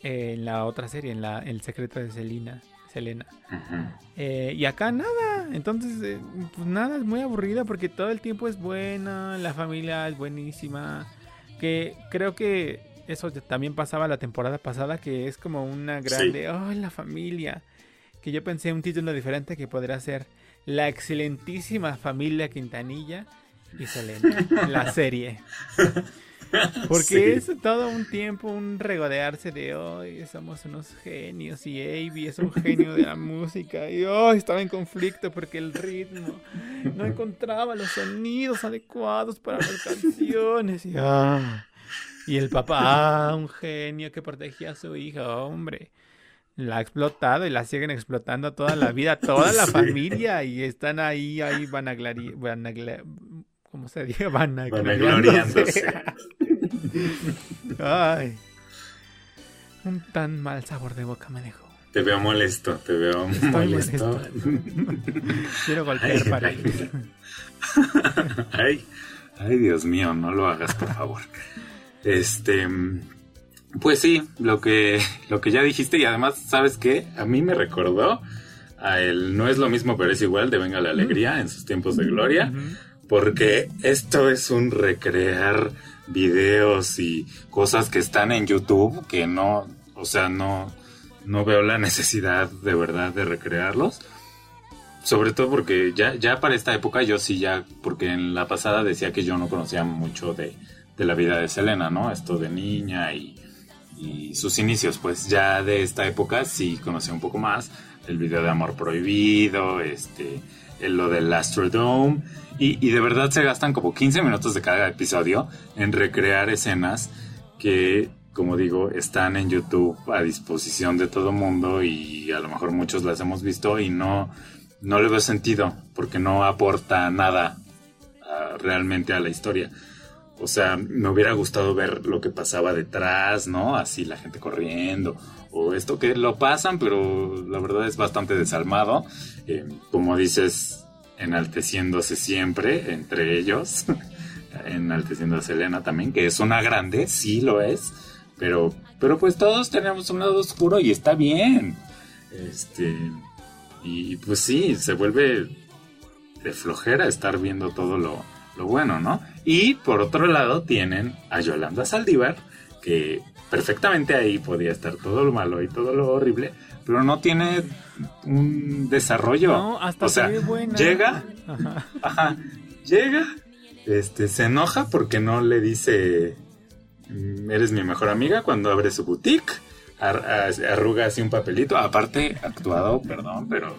en la otra serie, en la El secreto de Selena. Eh, y acá nada, entonces, eh, pues nada, es muy aburrida porque todo el tiempo es buena, la familia es buenísima, que creo que eso también pasaba la temporada pasada, que es como una grande, oh, la familia, que yo pensé un título diferente que podría ser La excelentísima familia Quintanilla y Selena, la serie. Porque es todo un tiempo un regodearse de hoy somos unos genios y Avi es un genio de la música y hoy estaba en conflicto porque el ritmo no encontraba los sonidos adecuados para las canciones y, ah, y el papá, un genio que protegía a su hija, hombre. La ha explotado y la siguen explotando toda la vida, toda la familia y están ahí, ahí van a, van a ¿cómo se dice? Van a gloriándose. Ay. Un tan mal sabor de boca me dejó. Te veo molesto, te veo molesto. Quiero golpear paredes. ay, ay, Dios mío, no lo hagas, por favor. Este, pues sí, lo que, lo que ya dijiste y además, ¿sabes qué? A mí me recordó a el No es lo mismo, pero es igual de Venga la Alegría en sus tiempos de gloria porque esto es un recrear videos y cosas que están en YouTube que no, o sea, no, no veo la necesidad de verdad de recrearlos. Sobre todo porque ya, ya para esta época yo sí ya, porque en la pasada decía que yo no conocía mucho de, de la vida de Selena, ¿no? Esto de niña y, sus inicios, pues ya de esta época sí conocía un poco más el video de Amor Prohibido, este, lo del Astrodome y, de verdad se gastan como 15 minutos de cada episodio en recrear escenas que, como digo, están en YouTube a disposición de todo mundo y a lo mejor muchos las hemos visto y no, no le veo sentido porque no aporta nada ah, realmente a la historia. O sea, me hubiera gustado ver lo que pasaba detrás, ¿no? Así la gente corriendo. O esto que lo pasan, pero la verdad es bastante desalmado. Eh, como dices, enalteciéndose siempre entre ellos, enalteciendo a Selena también, que es una grande, sí lo es, pero, pero pues todos tenemos un lado oscuro y está bien. Este, y pues sí, se vuelve de flojera estar viendo todo lo, lo bueno, ¿no? Y por otro lado tienen a Yolanda Saldívar, que perfectamente ahí podía estar todo lo malo y todo lo horrible, pero no tiene un desarrollo. No, hasta o sea, llega, ajá. llega, este, se enoja porque no le dice mm, eres mi mejor amiga cuando abre su boutique, arruga así un papelito, aparte actuado, perdón, pero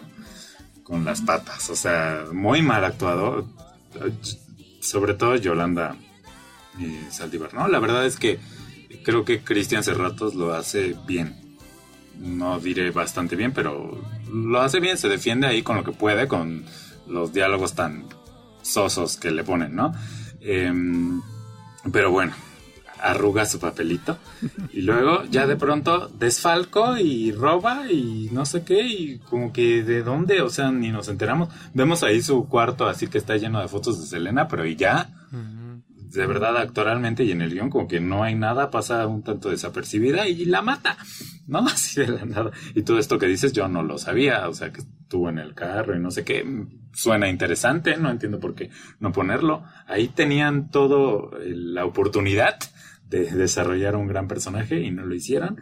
con las patas, o sea, muy mal actuado, sobre todo Yolanda y Saldívar, ¿no? La verdad es que creo que Cristian Cerratos lo hace bien no diré bastante bien, pero lo hace bien, se defiende ahí con lo que puede, con los diálogos tan sosos que le ponen, ¿no? Em, pero bueno, arruga su papelito y luego ya de pronto desfalco y roba y no sé qué y como que de dónde, o sea, ni nos enteramos. Vemos ahí su cuarto así que está lleno de fotos de Selena, pero y ya. De verdad, actualmente y en el guion como que no hay nada, pasa un tanto desapercibida y la mata, ¿no? Así de la nada. Y todo esto que dices yo no lo sabía, o sea, que estuvo en el carro y no sé qué. Suena interesante, no entiendo por qué no ponerlo. Ahí tenían todo eh, la oportunidad de desarrollar un gran personaje y no lo hicieron.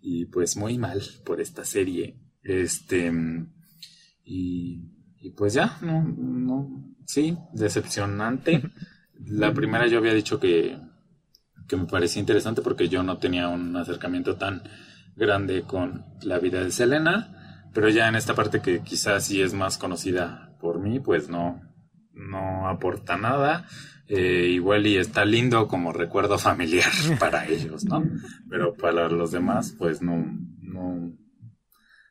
Y pues muy mal por esta serie. Este. Y, y pues ya, no, no, sí, decepcionante. La primera yo había dicho que, que me parecía interesante porque yo no tenía un acercamiento tan grande con la vida de Selena, pero ya en esta parte que quizás sí es más conocida por mí, pues no, no aporta nada. Eh, igual y está lindo como recuerdo familiar para ellos, ¿no? Pero para los demás, pues no, no,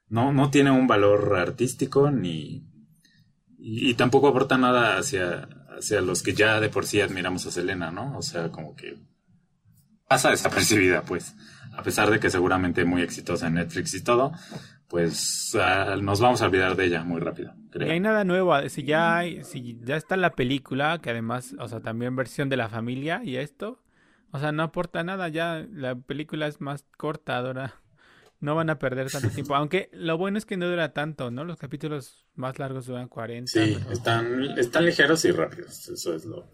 no, no tiene un valor artístico ni, y, tampoco aporta nada hacia, hacia los que ya de por sí admiramos a Selena, ¿no? O sea, como que pasa desapercibida, pues. A pesar de que seguramente muy exitosa en Netflix y todo, pues ah, nos vamos a olvidar de ella muy rápido. Creo. Y hay nada nuevo, si ya si ya está la película, que además, o sea, también versión de la familia y esto, o sea, no aporta nada, ya la película es más corta ahora. No van a perder tanto tiempo, aunque lo bueno es que no dura tanto, ¿no? Los capítulos más largos duran 40. Sí, están, están ligeros y rápidos, eso es lo...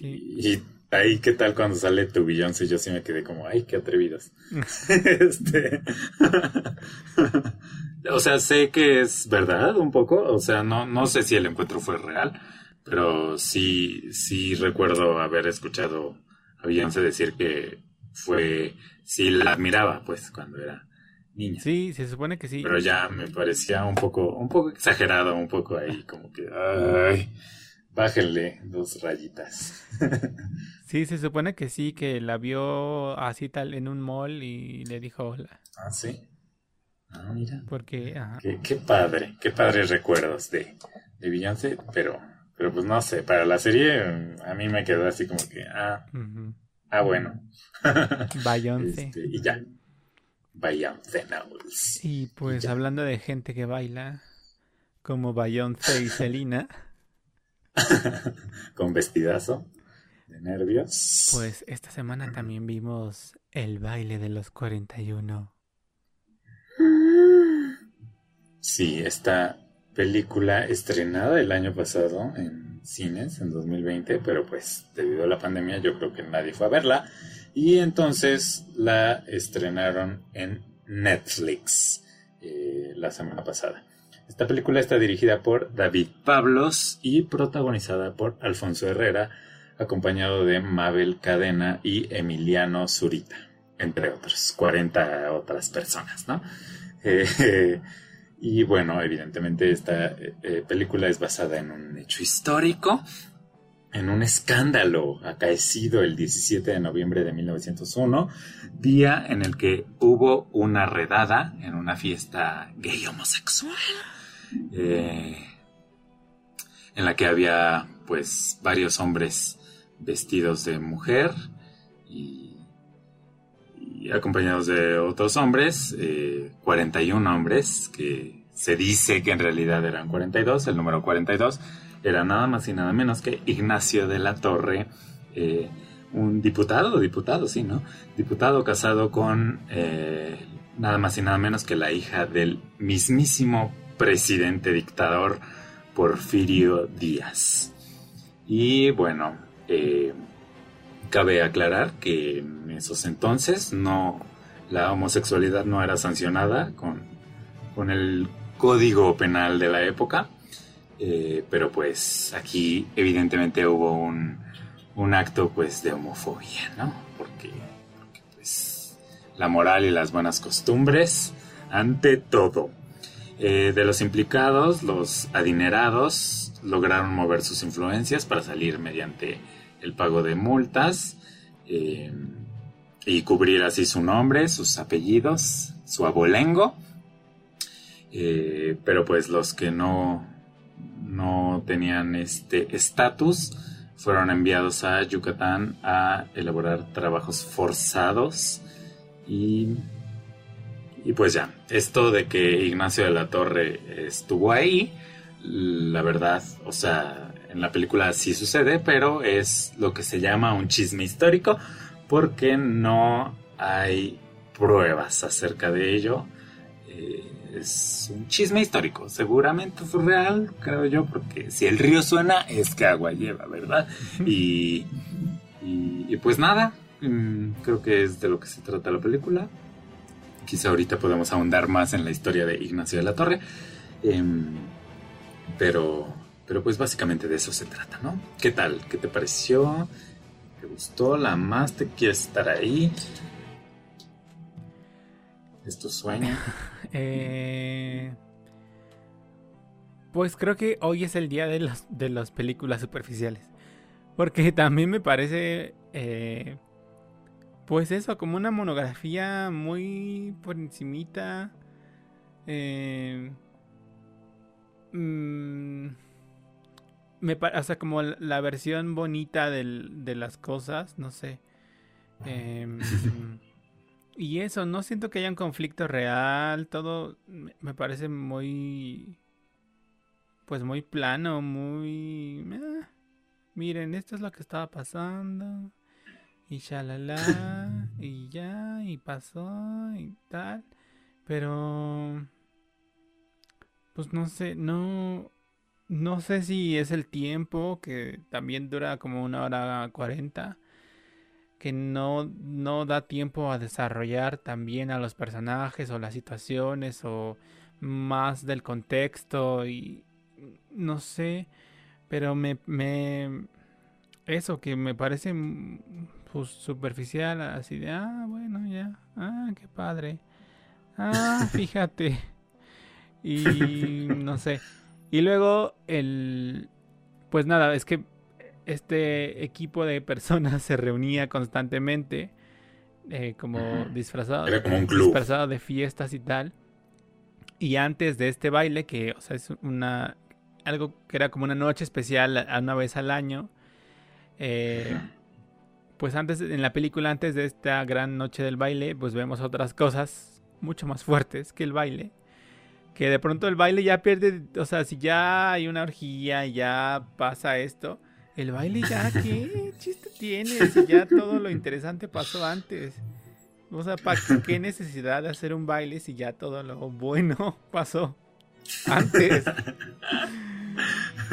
Y ahí, ¿qué tal cuando sale tu Beyoncé? Yo sí me quedé como, ay, qué atrevidos. este... o sea, sé que es verdad un poco, o sea, no, no sé si el encuentro fue real, pero sí, sí recuerdo haber escuchado a Beyoncé decir que fue, sí la admiraba, pues, cuando era niña. Sí, se supone que sí. Pero ya me parecía un poco, un poco exagerado, un poco ahí, como que, ay Bájenle dos rayitas. sí, se supone que sí, que la vio así tal en un mall y le dijo hola. Ah, sí. Ah, mira. Porque, Qué, padre, qué padres recuerdos de, de Beyoncé, pero, pero pues no sé, para la serie a mí me quedó así como que, ah, ah bueno. Beyoncé. Este, y ya. Beyoncé knows. Y pues hablando de gente que baila, como Beyoncé y Selena. con vestidazo de nervios. Pues esta semana también vimos el baile de los 41. Sí, esta película estrenada el año pasado en cines, en 2020, pero pues debido a la pandemia yo creo que nadie fue a verla. Y entonces la estrenaron en Netflix eh, la semana pasada. Esta película está dirigida por David Pablos y protagonizada por Alfonso Herrera, acompañado de Mabel Cadena y Emiliano Zurita, entre otros, 40 otras personas, ¿no? Eh, y bueno, evidentemente esta eh, película es basada en un hecho histórico, en un escándalo acaecido el 17 de noviembre de 1901, día en el que hubo una redada en una fiesta gay homosexual. Eh, en la que había pues varios hombres vestidos de mujer y, acompañados de otros hombres, 41 eh, hombres, que se dice que en realidad eran 42, el número 42 era nada más y nada menos que Ignacio de la Torre, eh, un diputado, diputado, sí, ¿no? Diputado casado con nada más y nada menos que la hija del mismísimo presidente dictador Porfirio Díaz. Y bueno, eh, cabe aclarar que en esos entonces no, la homosexualidad no era sancionada con, con el código penal de la época, eh, pero pues aquí evidentemente hubo un, un, acto pues de homofobia, ¿no? Porque, porque pues la moral y las buenas costumbres ante todo. Eh, de los implicados, los adinerados lograron mover sus influencias para salir mediante el pago de multas eh, y cubrir así su nombre, sus apellidos, su abolengo. Eh, pero pues los que no, no tenían este estatus fueron enviados a Yucatán a elaborar trabajos forzados y, y pues ya, esto de que Ignacio de la Torre estuvo ahí, la verdad, o sea, en la película sí sucede, pero es lo que se llama un chisme histórico porque no hay pruebas acerca de ello. Eh, es un chisme histórico, seguramente fue real, creo yo, porque si el río suena es que agua lleva, ¿verdad? Y, y, pues nada, mm, creo que es de lo que se trata la película. Quizá ahorita podemos ahondar más en la historia de Ignacio de la Torre. Em, pero, pero pues básicamente de eso se trata, ¿no? ¿Qué tal? ¿Qué te pareció? ¿Te gustó? ¿La más te quieres estar ahí? ¿Es tu sueño? Eh, pues creo que hoy es el día de, las de las películas superficiales. Porque también me parece, eh, pues eso, como una monografía muy por encimita. Eh, mm, me o sea, como la versión bonita de las cosas, no sé. Eh, y eso, no siento que haya un conflicto real, todo me parece muy, pues muy plano, muy... miren, esto es lo que estaba pasando, y shalala, y ya, y pasó, y tal, pero... Pues no sé, no... No sé si es el tiempo, que también dura como una hora cuarenta que no, no da tiempo a desarrollar también a los personajes o las situaciones o más del contexto y no sé, pero me, me eso que me parece pues, superficial, así de, ah, bueno, ya, ah, qué padre, ah, fíjate, y no sé, y luego el, pues nada, es que este equipo de personas se reunía constantemente eh, como disfrazado, disfrazado de fiestas y tal. Y antes de este baile, que o sea, es una algo que era como una noche especial una vez al año, eh, pues antes en la película antes de esta gran noche del baile, pues vemos otras cosas mucho más fuertes que el baile. Que de pronto el baile ya pierde, o sea, si ya hay una orgía y ya pasa esto, el baile ya, ¿qué chiste tiene? Si ya todo lo interesante pasó antes. O sea, ¿para qué necesidad de hacer un baile si ya todo lo bueno pasó antes?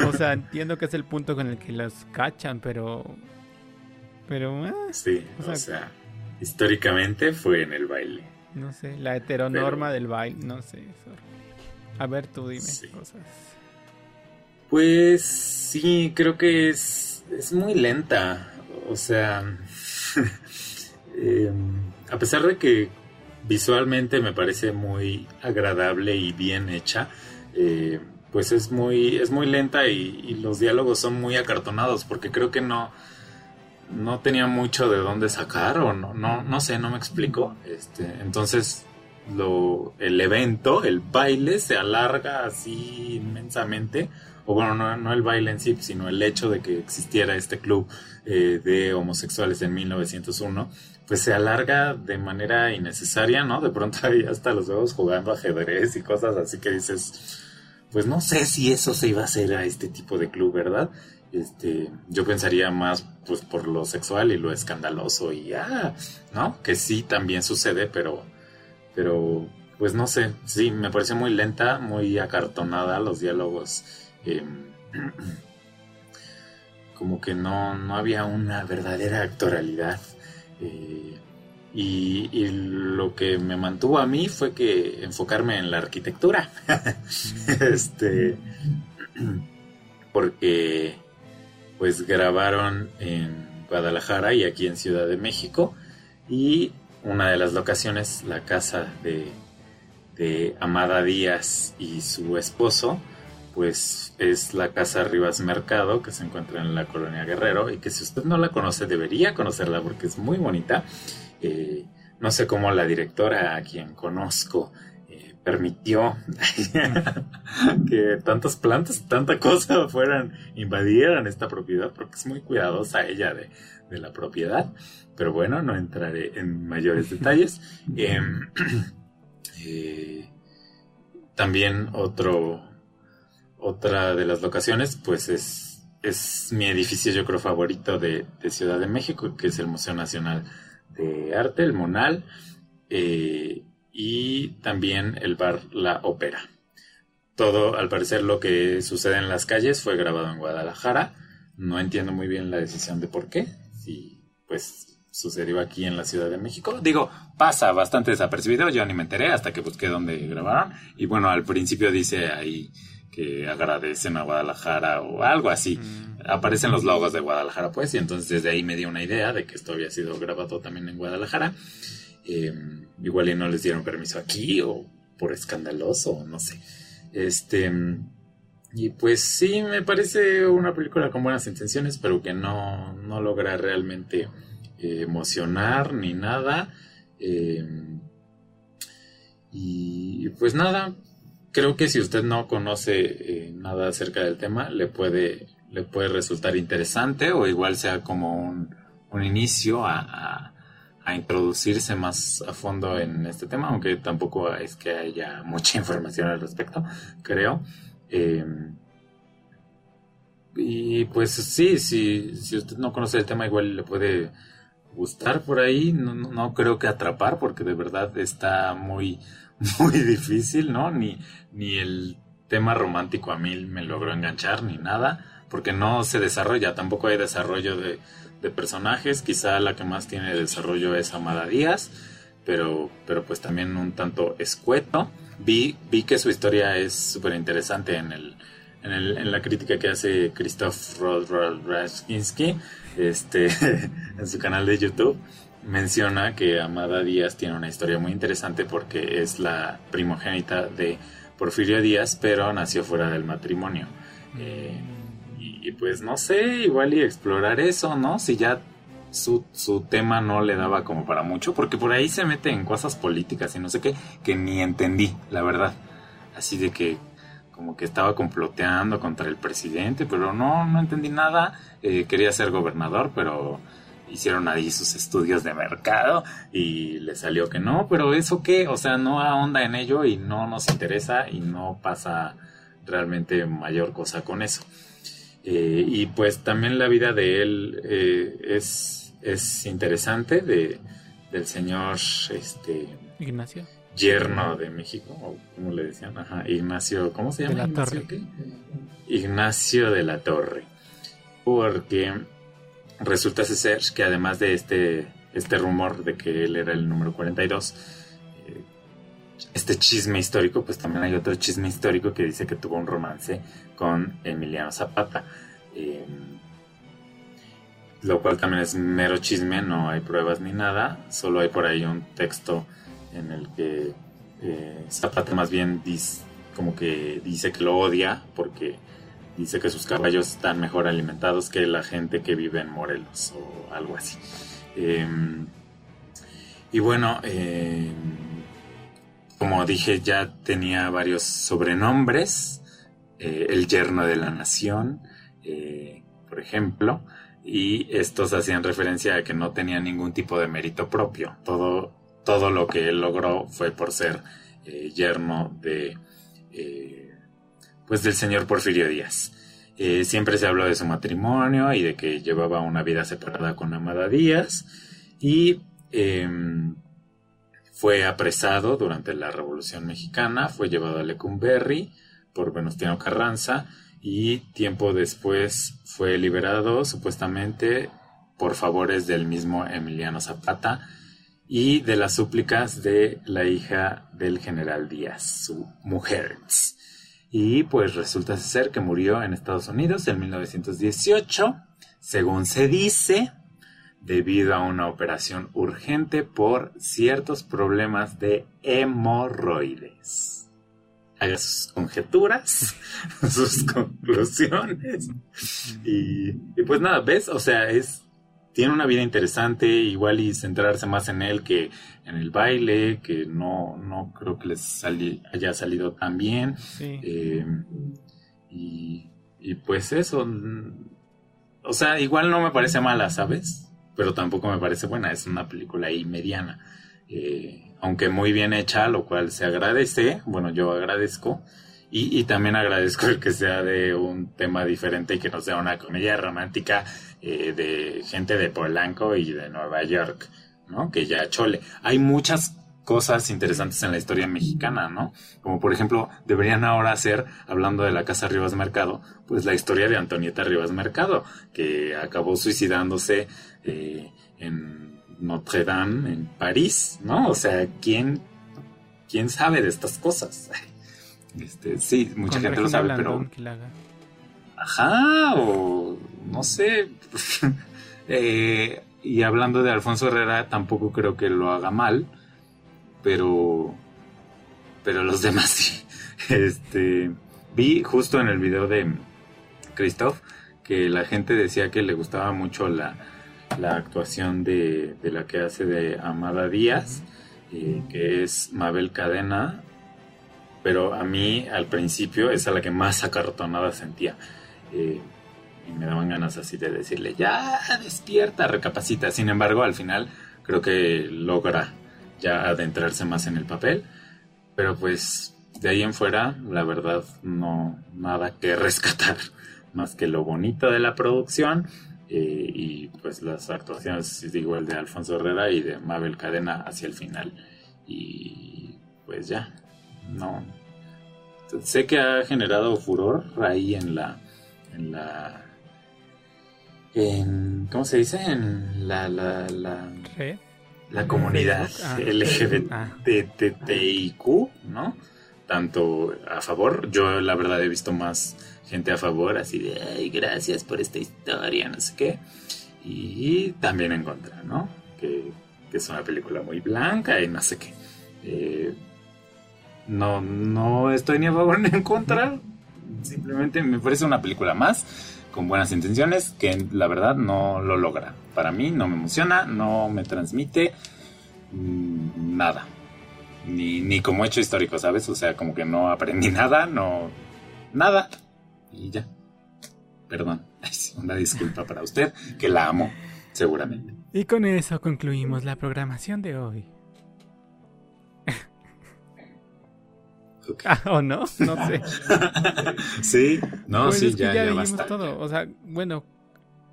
O sea, entiendo que es el punto con el que los cachan, pero... Pero... Ah, sí, o sea, históricamente fue en el baile. No sé, la heteronorma del baile, no sé. A ver, tú dime cosas. Pues sí, creo que es, es muy lenta. O sea, em, a pesar de que visualmente me parece muy agradable y bien hecha, eh, pues es muy, es muy lenta y, los diálogos son muy acartonados porque creo que no, no tenía mucho de dónde sacar o no, no, no sé, no me explico. Este, entonces lo, el evento, el baile se alarga así inmensamente o bueno, no, el baile en sí, sino el hecho de que existiera este club eh, de homosexuales en 1901, pues se alarga de manera innecesaria, ¿no? De pronto hay hasta los vemos jugando ajedrez y cosas así que dices, pues no sé si eso se iba a hacer a este tipo de club, ¿verdad? Este, yo pensaría más pues por lo sexual y lo escandaloso y ah, ¿no? Que sí también sucede, pero pero pues no sé, sí, me pareció muy lenta, muy acartonada los diálogos Em, como que no, no, había una verdadera actoralidad. Eh, y, lo que me mantuvo a mí fue que enfocarme en la arquitectura. este, porque pues grabaron en Guadalajara y aquí en Ciudad de México. Y una de las locaciones, la casa de, de Amada Díaz y su esposo, pues es la Casa Rivas Mercado, que se encuentra en la colonia Guerrero, y que si usted no la conoce, debería conocerla porque es muy bonita. Eh, no sé cómo la directora, a quien conozco permitió que tantas plantas, tanta cosa fueran, invadieran esta propiedad, porque es muy cuidadosa ella de, la propiedad. Pero bueno, no entraré en mayores detalles. Em, eh, también otro, otra de las locaciones, pues es, es mi edificio, yo creo, favorito de, Ciudad de México, que es el Museo Nacional de Arte, el Monal. Eh, y también el bar La Ópera. Todo, al parecer, lo que sucede en las calles fue grabado en Guadalajara. No entiendo muy bien la decisión de por qué. Si, pues, sucedió aquí en la Ciudad de México. Digo, pasa bastante desapercibido. Yo ni me enteré hasta que busqué dónde grabaron. Y bueno, al principio dice ahí que agradecen a Guadalajara o algo así. Mm. Aparecen los logos de Guadalajara, pues, y entonces desde ahí me dio una idea de que esto había sido grabado también en Guadalajara. Eh, igual y no les dieron permiso aquí o por escandaloso, no sé. Este. Y pues sí, me parece una película con buenas intenciones, pero que no, no logra realmente eh, emocionar ni nada. Eh, y pues nada, creo que si usted no conoce nada acerca del tema, le puede, le puede resultar interesante o igual sea como un, un inicio a introducirse más a fondo en este tema, aunque tampoco es que haya mucha información al respecto, creo. Eh, y pues sí, si, si usted no conoce el tema, igual le puede gustar por ahí. No, no, creo que atrapar, porque de verdad está muy, muy difícil, ¿no? Ni, ni el tema romántico a mí me logró enganchar, ni nada, porque no se desarrolla, tampoco hay desarrollo de de personajes. Quizá la que más tiene desarrollo es Amada Díaz, pero, pero pues también un tanto escueto. Vi, vi que su historia es súper interesante en, el, en, el, en la crítica que hace Christoph Raskinski este, en su canal de YouTube. Menciona que Amada Díaz tiene una historia muy interesante porque es la primogénita de Porfirio Díaz, pero nació fuera del matrimonio. Eh, y pues no sé, igual y explorar eso, ¿no? Si ya su, su, tema no le daba como para mucho, porque por ahí se mete en cosas políticas y no sé qué, que ni entendí, la verdad. Así de que como que estaba comploteando contra el presidente, pero no, no entendí nada. Eh, quería ser gobernador, pero hicieron ahí sus estudios de mercado y le salió que no, pero eso qué, o sea, no ahonda en ello y no nos interesa y no pasa realmente mayor cosa con eso. Eh, y pues también la vida de él eh, es, es interesante, de, del señor este, Ignacio. Yerno de México, o como le decían, ajá, Ignacio, ¿cómo se llama? De la Torre. Ignacio de la Torre. Porque resulta ser que además de este, este rumor de que él era el número 42, eh, este chisme histórico, pues también hay otro chisme histórico que dice que tuvo un romance con Emiliano Zapata. Eh, lo cual también es mero chisme, no hay pruebas ni nada, solo hay por ahí un texto en el que eh, Zapata más bien dice, como que dice que lo odia porque dice que sus caballos están mejor alimentados que la gente que vive en Morelos o algo así. Em, y bueno, em, como dije, ya tenía varios sobrenombres. Eh, el yerno de la nación, eh, por ejemplo, y estos hacían referencia a que no tenía ningún tipo de mérito propio. Todo, todo lo que él logró fue por ser eh, yerno de, pues del señor Porfirio Díaz. siempre se habló de su matrimonio y de que llevaba una vida separada con Amada Díaz y em, fue apresado durante la Revolución Mexicana, fue llevado a Lecumberri, por Venustiano Carranza y tiempo después fue liberado supuestamente por favores del mismo Emiliano Zapata y de las súplicas de la hija del general Díaz, su mujer. Y pues resulta ser que murió en Estados Unidos en 1918, según se dice, debido a una operación urgente por ciertos problemas de hemorroides haga sus conjeturas, sus conclusiones. Y, pues nada, ¿ves? O sea, es tiene una vida interesante, igual y centrarse más en él que en el baile, que no, no creo que les haya salido tan bien. Eh, y, y, pues eso, o sea, igual no me parece mala, ¿sabes? Pero tampoco me parece buena, es una película ahí mediana. Eh, aunque muy bien hecha, lo cual se agradece, bueno, yo agradezco. Y, y, también agradezco el que sea de un tema diferente y que no sea una comedia romántica eh, de gente de Polanco y de Nueva York, ¿no? Que ya chole. Hay muchas cosas interesantes en la historia mexicana, ¿no? Como por ejemplo, deberían ahora hacer, hablando de la Casa Rivas Mercado, pues la historia de Antonieta Rivas Mercado, que acabó suicidándose eh, en Notre Dame, en París, ¿no? O sea, ¿quién, quién sabe de estas cosas? Este, sí, mucha gente lo sabe, pero... Ajá, o no sé. Eh, y hablando de Alfonso Herrera, tampoco creo que lo haga mal, pero... Pero los demás sí. Este, vi justo en el video de Christoph que la gente decía que le gustaba mucho la, la actuación de, de, la que hace de Amada Díaz, eh, que es Mabel Cadena, pero a mí al principio es a la que más acartonada sentía. Eh, y me daban ganas así de decirle, ya despierta, recapacita. Sin embargo, al final creo que logra ya adentrarse más en el papel. Pero pues de ahí en fuera, la verdad, no nada que rescatar más que lo bonito de la producción eh, y pues las actuaciones, digo, el de Alfonso Herrera y de Mabel Cadena hacia el final. Y pues ya, no. Sé que ha generado furor ahí en la en la en ¿cómo se dice? en la la la, la comunidad ah. LGBTIQ, ¿no? Tanto a favor, yo la verdad he visto más gente a favor, así de, ay, gracias por esta historia, no sé qué. Y también en contra, ¿no? Que, es una película muy blanca y no sé qué. Eh, no, no estoy ni a favor ni en contra. Simplemente me parece una película más con buenas intenciones que la verdad no lo logra. Para mí no me emociona, no me transmite mm, nada. Ni, ni como hecho histórico, ¿sabes? O sea, como que no aprendí nada, no... Nada. Y ya. Perdón. Una disculpa para usted, que la amo, seguramente. Y con eso concluimos la programación de hoy. Ah, ¿O no? No sé. sí, no, pues sí, ya, ya, ya todo. O sea, bueno,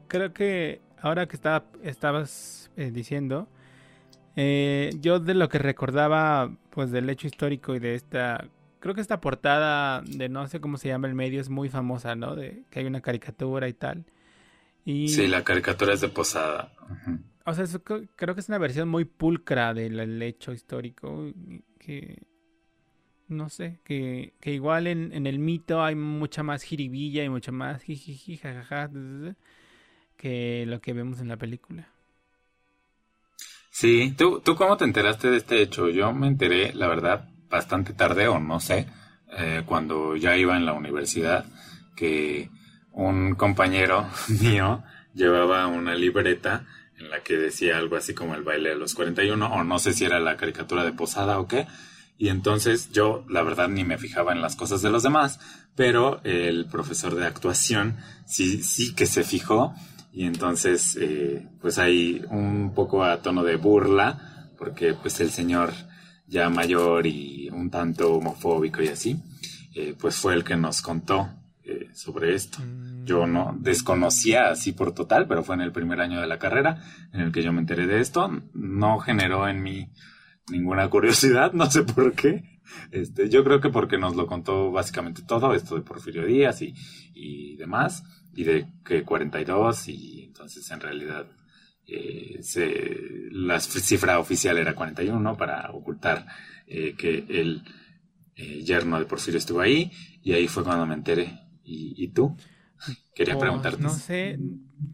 creo que ahora que estaba, estabas eh, diciendo, eh, yo de lo que recordaba, pues del hecho histórico y de esta, creo que esta portada de no sé cómo se llama el medio es muy famosa, ¿no? De que hay una caricatura y tal. Y... Sí, la caricatura es de Posada. O sea, creo que es una versión muy pulcra del hecho histórico que no sé, que, que igual en, en, el mito hay mucha más jiribilla y mucha más jijiji, jajaja, que lo que vemos en la película. Sí, ¿Tú, ¿tú cómo te enteraste de este hecho? Yo me enteré, la verdad, bastante tarde o no sé, eh, cuando ya iba en la universidad, que un compañero mío llevaba una libreta en la que decía algo así como el baile de los 41, o no sé si era la caricatura de Posada o qué, y entonces yo, la verdad, ni me fijaba en las cosas de los demás, pero el profesor de actuación sí, sí que se fijó. Y entonces, eh, pues hay un poco a tono de burla, porque pues el señor ya mayor y un tanto homofóbico y así, eh, pues fue el que nos contó eh, sobre esto. Yo no desconocía así por total, pero fue en el primer año de la carrera en el que yo me enteré de esto. No generó en mí ninguna curiosidad, no sé por qué. Este, yo creo que porque nos lo contó básicamente todo, esto de Porfirio Díaz y, y demás, y de que 42, y entonces en realidad eh, se, la cifra oficial era 41 para ocultar eh, que el eh, yerno de Porfirio estuvo ahí, y ahí fue cuando me enteré. ¿Y, y tú? Quería oh, preguntarte. No sé,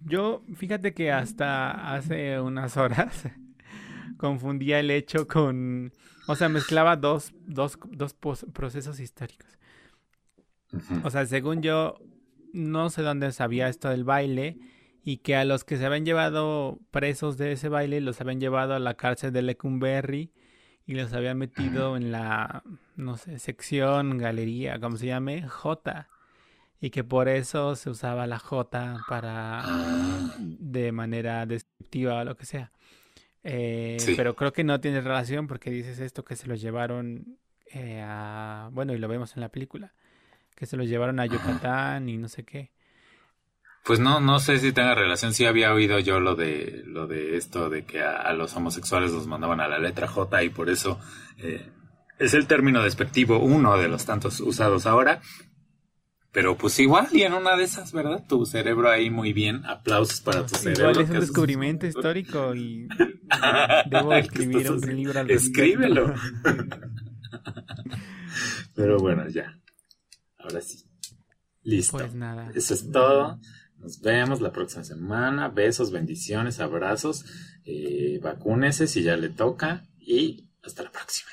yo fíjate que hasta hace unas horas confundía el hecho con, o sea, mezclaba dos, dos, dos procesos históricos. O sea, según yo, no sé dónde sabía esto del baile y que a los que se habían llevado presos de ese baile los habían llevado a la cárcel de Lecumberri y los habían metido en la, no sé, sección, galería, como se llame, J. Y que por eso se usaba la J para de manera descriptiva o lo que sea. Eh, pero creo que no tiene relación porque dices esto que se los llevaron eh, a... Bueno, y lo vemos en la película. Que se los llevaron a Yucatán y no sé qué. Pues no, no sé si tenga relación. Sí había oído yo lo de lo de esto de que a, los homosexuales los mandaban a la letra J y por eso eh, es el término despectivo, uno de los tantos usados ahora. Pero pues igual, y en una de esas, ¿verdad? Tu cerebro ahí muy bien. Aplausos para tu cerebro. Igual es un descubrimiento histórico y debo escribir un libro al Escríbelo. Pero bueno, ya. Ahora sí. Listo. Pues nada. Eso es todo. Nos vemos la próxima semana. Besos, bendiciones, abrazos. Eh, si ya le toca. Y hasta la próxima.